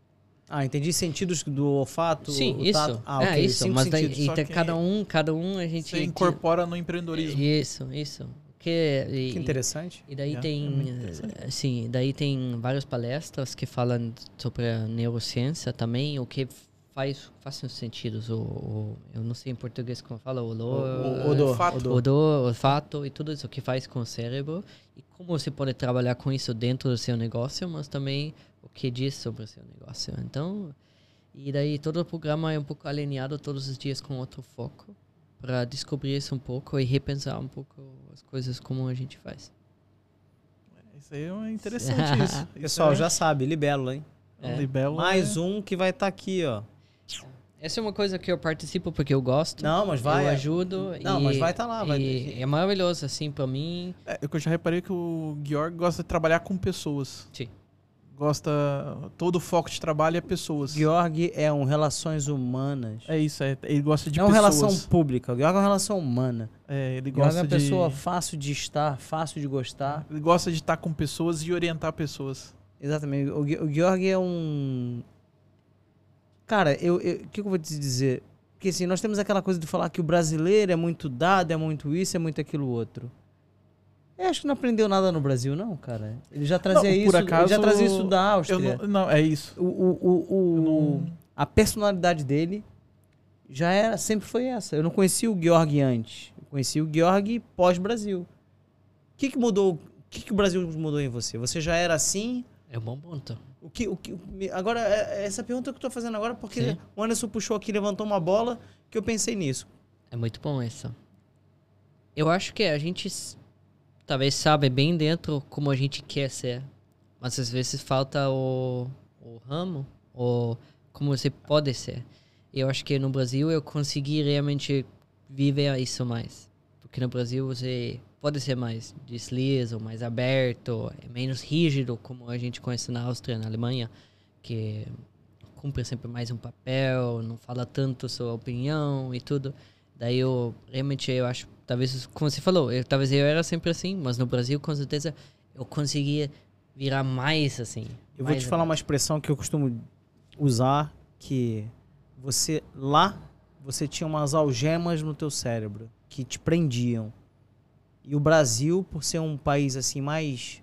Ah, entendi sentidos do olfato. Sim, o isso. tato. Ah, é ok. isso. Cinco Mas daí, então, que cada um, cada um a gente... Você incorpora no empreendedorismo. Isso, isso. Que, e, Que interessante. E daí É, é tem, interessante. eh, sim, daí tem várias palestras que falam sobre a neurociência também, o que faz faz sentido. O, o- eu não sei em português como fala, o, O- olor, o- odor, olfato. odor. odor, olfato e tudo isso que faz com o cérebro e como você pode trabalhar com isso dentro do seu negócio, mas também que diz sobre o seu negócio. Então, e daí todo o programa é um pouco alinhado todos os dias com outro foco para descobrir isso um pouco e repensar um pouco as coisas como a gente faz. Isso aí é interessante isso. Pessoal, é- já sabe, libélula, hein? o Libelo Mais é- um que vai estar aqui, ó. Essa é uma coisa que eu participo porque eu gosto. Não, mas vai. Eu ajudo. Não, e, mas vai tá lá, vai- e é maravilhoso, assim, pra mim. É, eu já reparei que o Georg gosta de trabalhar com pessoas. Sim. Gosta. Todo o foco de trabalho é pessoas. Georg é um relações humanas. É isso, é, ele gosta de Não é uma pessoas. relação pública. O Georg é uma relação humana. É, ele O Georg é gosta uma de. pessoa fácil de estar, fácil de gostar. Ele gosta de estar com pessoas e orientar pessoas. Exatamente. O, o Georg é um. Cara, eu, eu- o que, que eu vou te dizer? Porque assim, nós temos aquela coisa de falar que o brasileiro é muito dado, é muito isso, é muito aquilo outro. Eu acho que não aprendeu nada no Brasil, não, cara. Ele já trazia Não, isso. por ele já acaso, trazia isso da Eu Áustria. não, não, é isso. O, o, o, o- não- a personalidade dele já era, sempre foi essa. Eu não conhecia o Georg antes. Eu conheci o Georg pós-Brasil. O que, que mudou? O que, que o Brasil mudou em você? Você já era assim? É um bom ponto. O que, o que, me- agora, é- é essa pergunta que eu tô fazendo agora, porque Sim. o Anderson puxou aqui, levantou uma bola, que eu pensei nisso. É muito bom isso. Eu acho que a gente talvez sabe bem dentro como a gente quer ser. Mas às vezes falta o, o ramo, ou como você pode ser. Eu acho que no Brasil eu consegui realmente viver isso mais. Porque no Brasil você pode ser mais deslize, ou mais aberto, é menos rígido, como a gente conhece na Áustria, na Alemanha, que cumpre sempre mais um papel, não fala tanto sua opinião e tudo. Daí eu realmente eu acho, talvez como você falou, eu, talvez eu era sempre assim, mas no Brasil com certeza eu conseguia virar mais assim. Eu vou mais te falar uma expressão que eu costumo usar, que você lá, você tinha umas algemas no teu cérebro que te prendiam. E o Brasil, por ser um país assim mais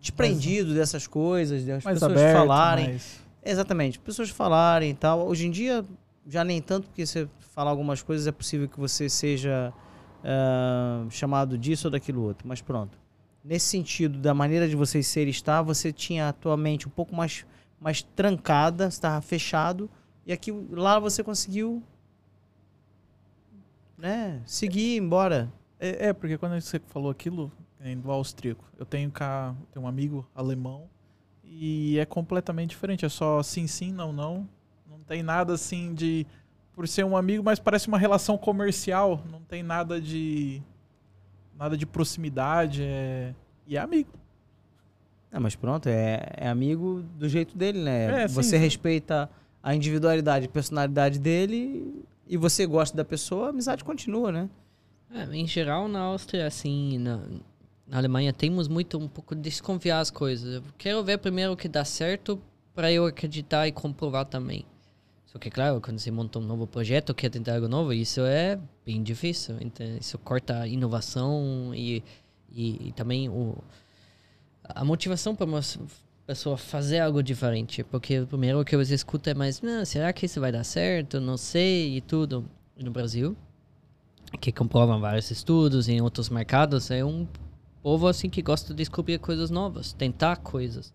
desprendido dessas coisas, das Mais pessoas aberto, falarem. mais- Exatamente, pessoas falarem e tal. Hoje em dia, já nem tanto, porque você falar algumas coisas é possível que você seja ah, chamado disso ou daquilo outro. Mas pronto. Nesse sentido, da maneira de você ser e estar, você tinha a tua mente um pouco mais, mais trancada, estava fechado. E aqui lá você conseguiu né, seguir, ir embora. É, é, porque quando você falou aquilo é, do austríaco, eu tenho cá tenho um amigo alemão e é completamente diferente. É só sim, sim, não, não. Não tem nada assim de. Por ser um amigo, mas parece uma relação comercial. Não tem nada de. Nada de proximidade. É, e é amigo. Ah, mas pronto, é, é amigo do jeito dele, né? É, sim, você sim. respeita a individualidade e personalidade dele e você gosta da pessoa, a amizade continua, né? É, em geral, na Áustria, assim, na, na Alemanha, temos muito um pouco de desconfiar as coisas. Eu quero ver primeiro o que dá certo para eu acreditar e comprovar também. Só que, claro, quando você monta um novo projeto, quer tentar algo novo, isso é bem difícil. Então, isso corta a inovação e, e, e também o, a motivação para uma pessoa fazer algo diferente. Porque o primeiro que você escuta é mais, "Não, será que isso vai dar certo? Não sei e tudo. E no Brasil, que comprovam vários estudos em outros mercados, é um povo assim que gosta de descobrir coisas novas, tentar coisas.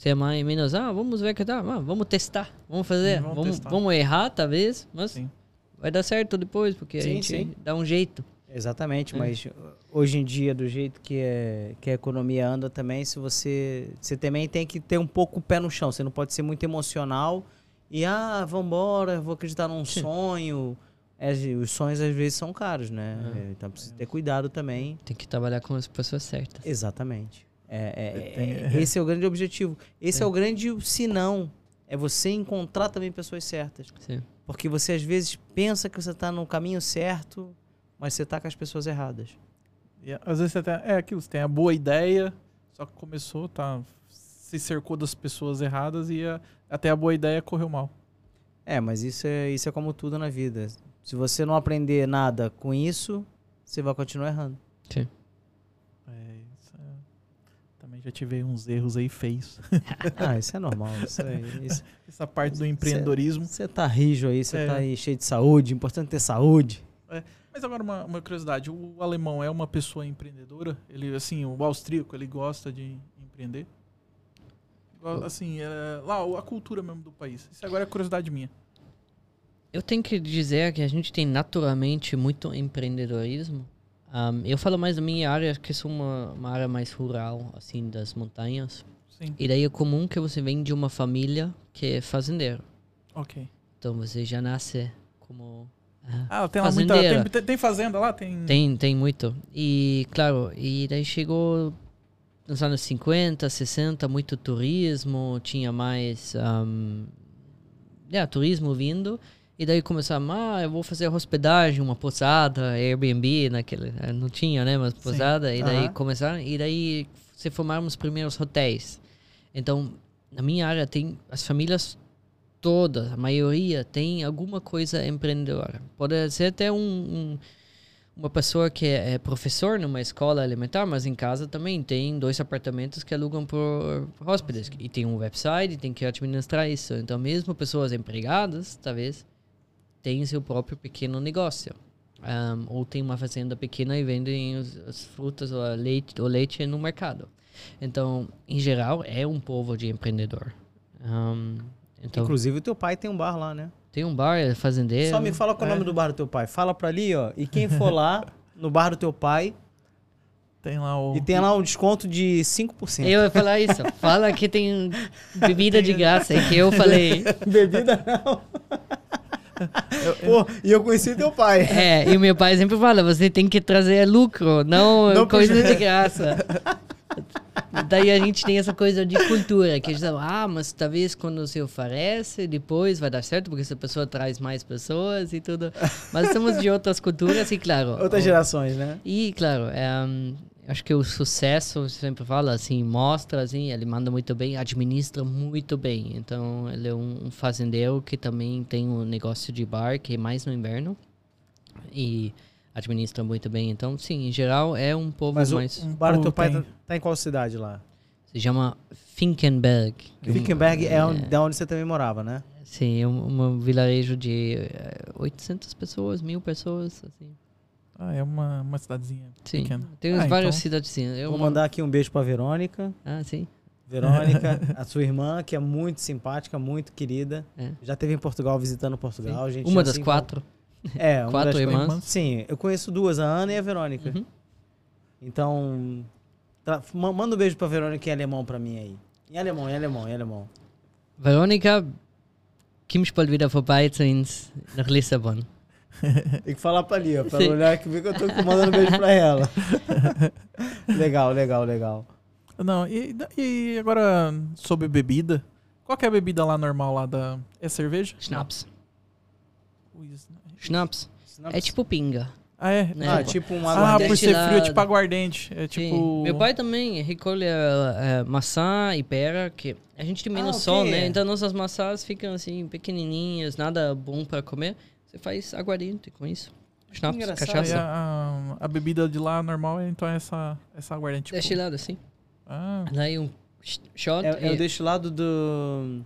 Se é mais menos, ah, vamos ver que dá, ah, vamos testar, vamos fazer, Sim, vamos vamos, testar. vamos errar talvez, mas Sim. vai dar certo depois, porque a Sim, gente sim. dá um jeito. Exatamente, É. mas hoje em dia, do jeito que, é, que a economia anda também, se você. Você também tem que ter um pouco o pé no chão. Você não pode ser muito emocional e, ah, vambora, vou acreditar num sonho. É, os sonhos às vezes são caros, né? É, Então precisa ter cuidado também. Tem que trabalhar com as pessoas certas. Exatamente. É, é- Tem- é- esse é o grande objetivo. Esse é. o grande sinão. É você encontrar também pessoas certas. Sim. Porque você às vezes pensa que você está no caminho certo, mas você está com as pessoas erradas. E às vezes você tem, é aquilo, você tem a boa ideia, só que começou, tá? Se cercou das pessoas erradas e a- até a boa ideia correu mal. É, mas isso é, isso é como tudo na vida. Se você não aprender nada com isso, você vai continuar errando. É, isso é- Também já tive uns erros aí feios. Ah, isso é normal. Isso é, isso- Essa parte do empreendedorismo. Você tá rijo aí, você É. tá aí cheio de saúde. Importante ter saúde. Mas agora uma, uma curiosidade, o alemão é uma pessoa empreendedora? Ele, assim, o austríaco, ele gosta de empreender? Assim, é, lá, a cultura mesmo do país. Isso agora é curiosidade minha. Eu tenho que dizer que a gente tem naturalmente muito empreendedorismo. Ahm, eu falo mais da minha área, que sou uma, uma área mais rural, assim, das montanhas. Sim, E daí é comum que você vem de uma família que é fazendeiro. ok. Então você já nasce como. ah, Ah, tem lá muita... Tem, tem- fazenda lá? Tem... Tem, tem muito. E, claro, e daí chegou nos anos 50, 60, muito turismo, tinha mais ahm, é, turismo vindo. E daí começaram, ah, eu vou fazer hospedagem, uma posada, Airbnb, naquele, eh, não tinha, né, mas posada. E daí Aham. começaram, e daí se formaram os primeiros hotéis. Então, na minha área tem as famílias todas, a maioria tem alguma coisa empreendedora. Pode ser até um, um- uma pessoa que é, é professor numa escola elementar, mas em casa também tem dois apartamentos que alugam por hóspedes. E tem um website, tem que administrar isso. Então, mesmo pessoas empregadas, talvez, têm seu próprio pequeno negócio. Ahm, ou tem uma fazenda pequena e vendem os- as frutas ou leite, o leite no mercado. Então, em geral, é um povo de empreendedor. Ahm, então, Inclusive, o teu pai tem um bar lá, né? tem um bar, é fazendeiro. Só me fala qual é o nome do bar do teu pai. Fala pra ali, ó. E quem for lá, no bar do teu pai, Tem lá o... e tem lá um desconto de 5%. Eu ia falar isso. Fala que tem bebida de graça, é que eu falei. Bebida não. Pô, e eu conheci teu pai. É, e o meu pai sempre fala, você tem que trazer lucro, não, Não coisa puxa- de graça. Daí a gente tem essa coisa de cultura, que a gente fala, ah, mas talvez quando se oferece, depois vai dar certo, porque essa pessoa traz mais pessoas e tudo. Mas somos de outras culturas e, claro... Outras o- gerações, né? E, claro, é, hum, acho que o sucesso, sempre fala, assim, mostra, assim, ele manda muito bem, administra muito bem. Então, ele é um, um fazendeiro que também tem um negócio de bar, que é mais no inverno. E administram muito bem. Então, sim, em geral é um povo Mas mais. o bar do teu pai tá, tá em qual cidade lá? Se chama Finkenberg. que é um- é, onde, da onde você também morava, né? Sim, é um, um vilarejo de eh, 800 pessoas, mil pessoas, assim. Ah, é uma, uma cidadezinha Sim, pequena. tem Ah, várias então- cidadezinhas. Eu Vou moro- mandar aqui um beijo pra Verônica. Ah, sim. Verônica, a sua irmã, que é muito simpática, muito querida. É. Já esteve em Portugal, visitando Portugal. Gente Uma das quatro. É, uma quatro das irmãs. irmãs. Sim, eu conheço duas, a Ana e a Verônica. Uhum. Então, tra- ma- manda um beijo pra Verônica em alemão pra mim aí. Em alemão, em alemão, em alemão. Veronika, kommst bald wieder vorbei zu uns nach Lissabon. Tem que falar pra ali, ó, pra Sim. olhar que vê que eu tô mandando beijo pra ela. legal, legal, legal. Não, e, e agora sobre bebida. Qual que é a bebida lá normal lá da. É cerveja? Ui, isso não- Schnaps. É tipo pinga. Ah, é? né? Ah, tipo um Ah, aguardente. por ser frio, Destilado. tipo aguardente. É Sim. tipo. Meu pai também recolhe eh, maçã e pera, que a gente tem menos Ah, sol, ok. né? Então nossas maçãs ficam assim, pequenininhas, nada bom pra comer. Você faz aguardente com isso. Aí cachaça. a, a, a bebida de lá normal é então essa, essa aguardente. Tipo, Destilado, assim. Ah, Daí um sh- shot. É, é e- o destilado do,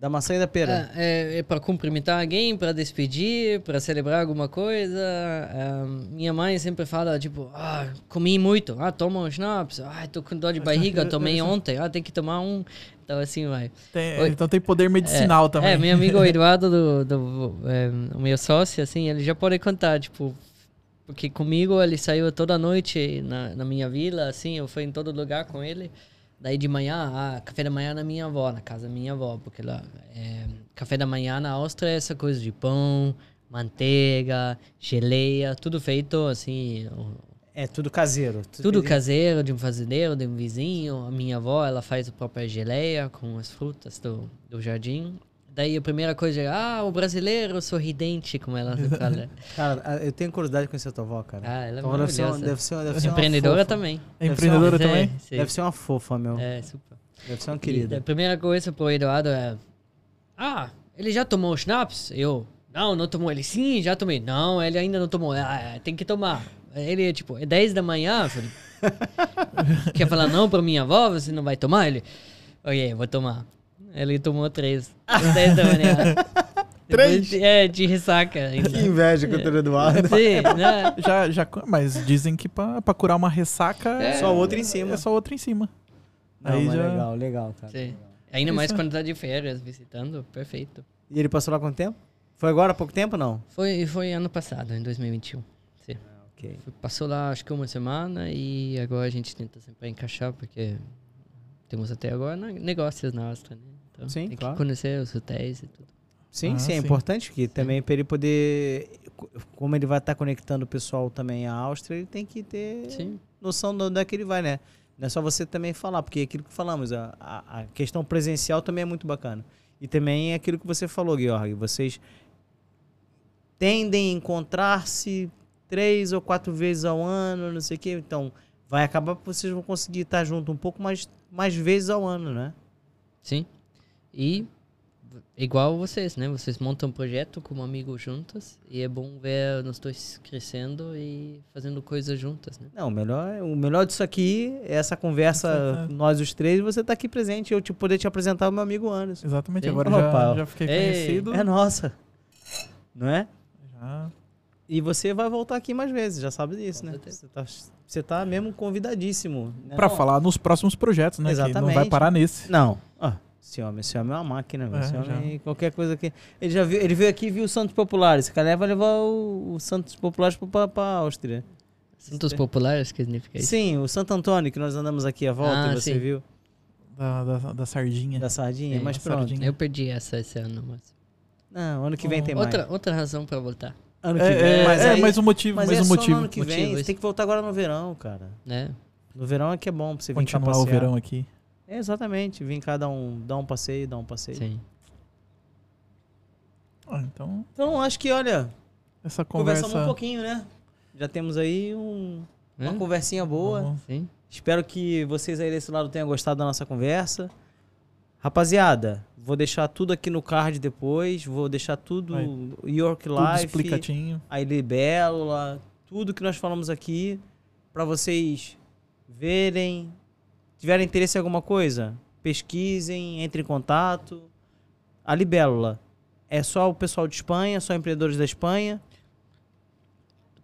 da maçã e da pera. É, é, é para cumprimentar alguém, para despedir, para celebrar alguma coisa. Ah, minha mãe sempre fala, tipo, ah, comi muito, ah, toma um schnapps, ah, tô com dor de barriga, tomei ontem, ah, tem que tomar um. Então assim vai. tem- então tem poder medicinal também. É, meu amigo Eduardo, do, do, é, o meu sócio, assim, ele já pode contar, tipo, porque comigo ele saiu toda noite na, na minha vila, assim, eu fui em todo lugar com ele. Daí de manhã, ah, café da manhã na minha avó, na casa da minha avó, porque lá, é, café da manhã na Áustria é essa coisa de pão, manteiga, geleia, tudo feito assim, É tudo caseiro. tudo caseiro de um fazendeiro, de um vizinho. A minha avó, ela faz a própria geleia com as frutas do, do jardim. Daí a primeira coisa é, ah, o brasileiro sorridente, como ela se fala. Cara, eu tenho curiosidade de conhecer a tua avó, cara. Ah, ela é avó deve ser, deve ser, deve ser Empreendedora também. É empreendedora Deve também? É. Deve ser uma fofa, meu. É, super. Deve ser uma E querida. a primeira coisa pro Eduardo é, ah, ele já tomou schnapps? Eu, não, não tomou. Ele, sim, já tomei. Não, ele ainda não tomou. Ah, tem que tomar. Ele, tipo, é 10 da manhã. Eu falei, quer falar não pra minha avó? Você não vai tomar? Ele, ok, vou tomar. Ele tomou três. Às 10 da manhã. Três? Depois, É, de ressaca ainda. Que inveja com o teu Eduardo. Sim, né? Já, já, mas dizem que pra, pra curar uma ressaca é, Só outra em cima. é só outra em cima. Não, Aí já- legal, legal, cara. Sim. Ainda mais Isso. quando tá de férias visitando, perfeito. E ele passou lá quanto tempo? Foi agora há pouco tempo não? Foi, foi ano passado, em 2021. Sim. Ok. Foi- Passou lá acho que uma semana e agora a gente tenta sempre encaixar porque temos até agora ne- negócios na Áustria, né? Então Sim, tem claro. que conhecer os hotéis e tudo. Sim, Ah, sim, é sim. importante, porque também para ele poder. Como ele vai estar conectando o pessoal também à Áustria, ele tem que ter Sim. noção de onde é que ele vai, né? Não é só você também falar, porque é aquilo que falamos, a, a, a questão presencial também é muito bacana. E também é aquilo que você falou, Georg, vocês tendem a encontrar-se três ou quatro vezes ao ano, não sei o quê. Então, vai acabar que vocês vão conseguir estar junto um pouco mais, mais vezes ao ano, né? Sim. E igual vocês, né? Vocês montam um projeto como amigos juntos e é bom ver nós dois crescendo e fazendo coisas juntas, né? Não, o melhor, o melhor disso aqui é essa conversa, Sim. nós os três, você tá aqui presente e eu te poder te apresentar o meu amigo Anderson. Exatamente, Sim. agora Opa. já, já fiquei Ei, conhecido. É nossa. Não é? Já. E você vai voltar aqui mais vezes, já sabe disso, né? Você tá, você tá mesmo convidadíssimo. né? Pra Não. falar nos próximos projetos, né? Que não vai Exatamente. parar nesse. Não. Esse homem, esse homem é uma máquina, meu. É, esse homem, já. qualquer coisa que. Ele já viu, ele veio aqui e viu o Santos Populares. Esse cara vai levar o, o Santos Populares pra, pra Áustria. Santos populares, que significa isso? Sim, o Santo Antônio, que nós andamos aqui à volta, Ah, você sim. viu, Da, da, da sardinha. da sardinha. Sim, mas pronto. sardinha. Eu perdi essa esse ano, mas... Não, ano que vem tem mais. Outra, outra razão pra voltar, Ano que É, vem. é, mas é, aí- mais um motivo, mas mais é um só motivo. no ano que vem. Motivo, Você isso. tem que voltar agora no verão, cara. né? No verão é que é bom pra você vir cá Continuar o verão aqui. É, exatamente. Vir cada um, dar um passeio, dar um passeio. Sim. Ah, então, Então, acho que, olha, essa conversa. conversamos um pouquinho, né? Já temos aí um- uma É? conversinha boa. Vamos- Sim. Espero que vocês aí desse lado tenham gostado da nossa conversa. Rapaziada, vou deixar tudo aqui no card depois. Vou deixar tudo Vai. York Tudo Life, explicatinho. a Libélula, tudo que nós falamos aqui para vocês verem. Tiverem interesse em alguma coisa, pesquisem, entrem em contato. A Libélula é só o pessoal de Espanha, só empreendedores da Espanha.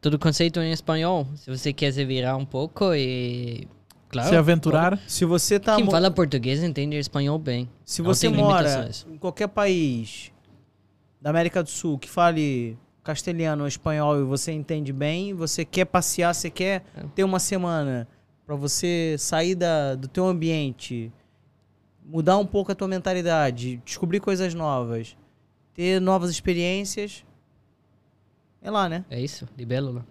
Todo conceito em espanhol. Se você quer se virar um pouco e. Claro. Se aventurar. Se você tá Quem fala português entende espanhol bem. Se Não você mora em qualquer país da América do Sul que fale castelhano ou espanhol e você entende bem, você quer passear, você quer É. ter uma semana para você sair da, do teu ambiente, mudar um pouco a tua mentalidade, descobrir coisas novas, ter novas experiências, é lá, né? É isso? Libélula.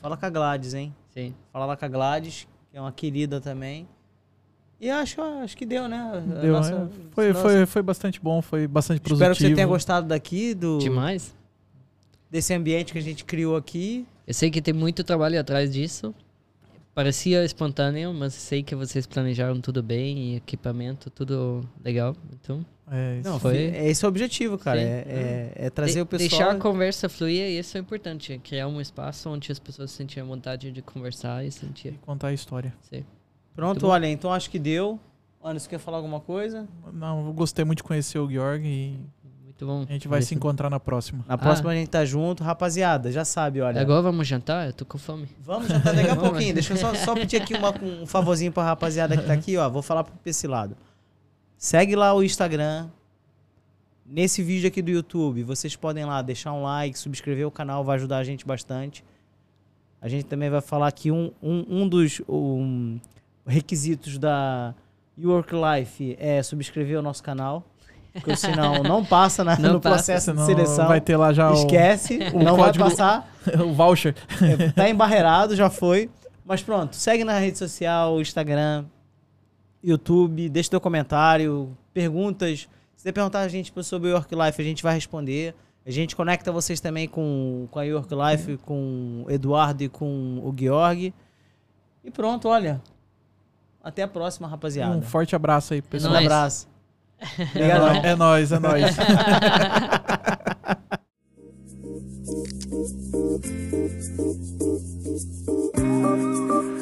Fala com a Gladys, hein? Sim. Fala lá com a Gladys, que é uma querida também. E acho, acho que deu, né? A Deu, nossa- é. foi, nossa- foi, foi bastante bom, foi bastante produtivo. Espero que você tenha gostado daqui, do, Demais. desse ambiente que a gente criou aqui. Eu sei que tem muito trabalho atrás disso. Parecia espontâneo, mas sei que vocês planejaram tudo bem e equipamento, tudo legal. Então, É, isso Não, foi- é, esse é o objetivo, cara. É, é- é trazer de- o pessoal. deixar a conversa fluir, isso é importante. Criar um espaço onde as pessoas sentiam vontade de conversar e E sentir. contar a história. Sim. Pronto, olha, então acho que deu. Ana, você quer falar alguma coisa? Não, eu gostei muito de conhecer o Georg e Muito bom. a gente vai se encontrar na próxima. Na próxima Ah. a gente tá junto. Rapaziada, já sabe, olha. Agora vamos jantar? Eu tô com fome. Vamos jantar daqui a pouquinho. Deixa eu só, só pedir aqui uma- um favorzinho pra rapaziada que tá aqui, ó. Vou falar pra esse lado. Segue lá o Instagram. Nesse vídeo aqui do YouTube, vocês podem lá deixar um like, subscrever o canal, vai ajudar a gente bastante. A gente também vai falar aqui um, um, um dos um, requisitos da Work Life é subscrever o nosso canal. Porque senão não passa na- Não no passa, processo de seleção. vai ter lá já o- Esquece, o não vai código- passar. o voucher. É, tá embarreirado, já foi. Mas pronto, segue na rede social, Instagram, YouTube, deixa teu comentário, perguntas. Se você perguntar a gente sobre o York Life, a gente vai responder. A gente conecta vocês também com, com a York Life, com o Eduardo e com o Georg. E pronto, olha. Até a próxima, rapaziada. Um forte abraço aí, Um pessoal. nóis. abraço. É nóis, é nóis, é nóis. Thank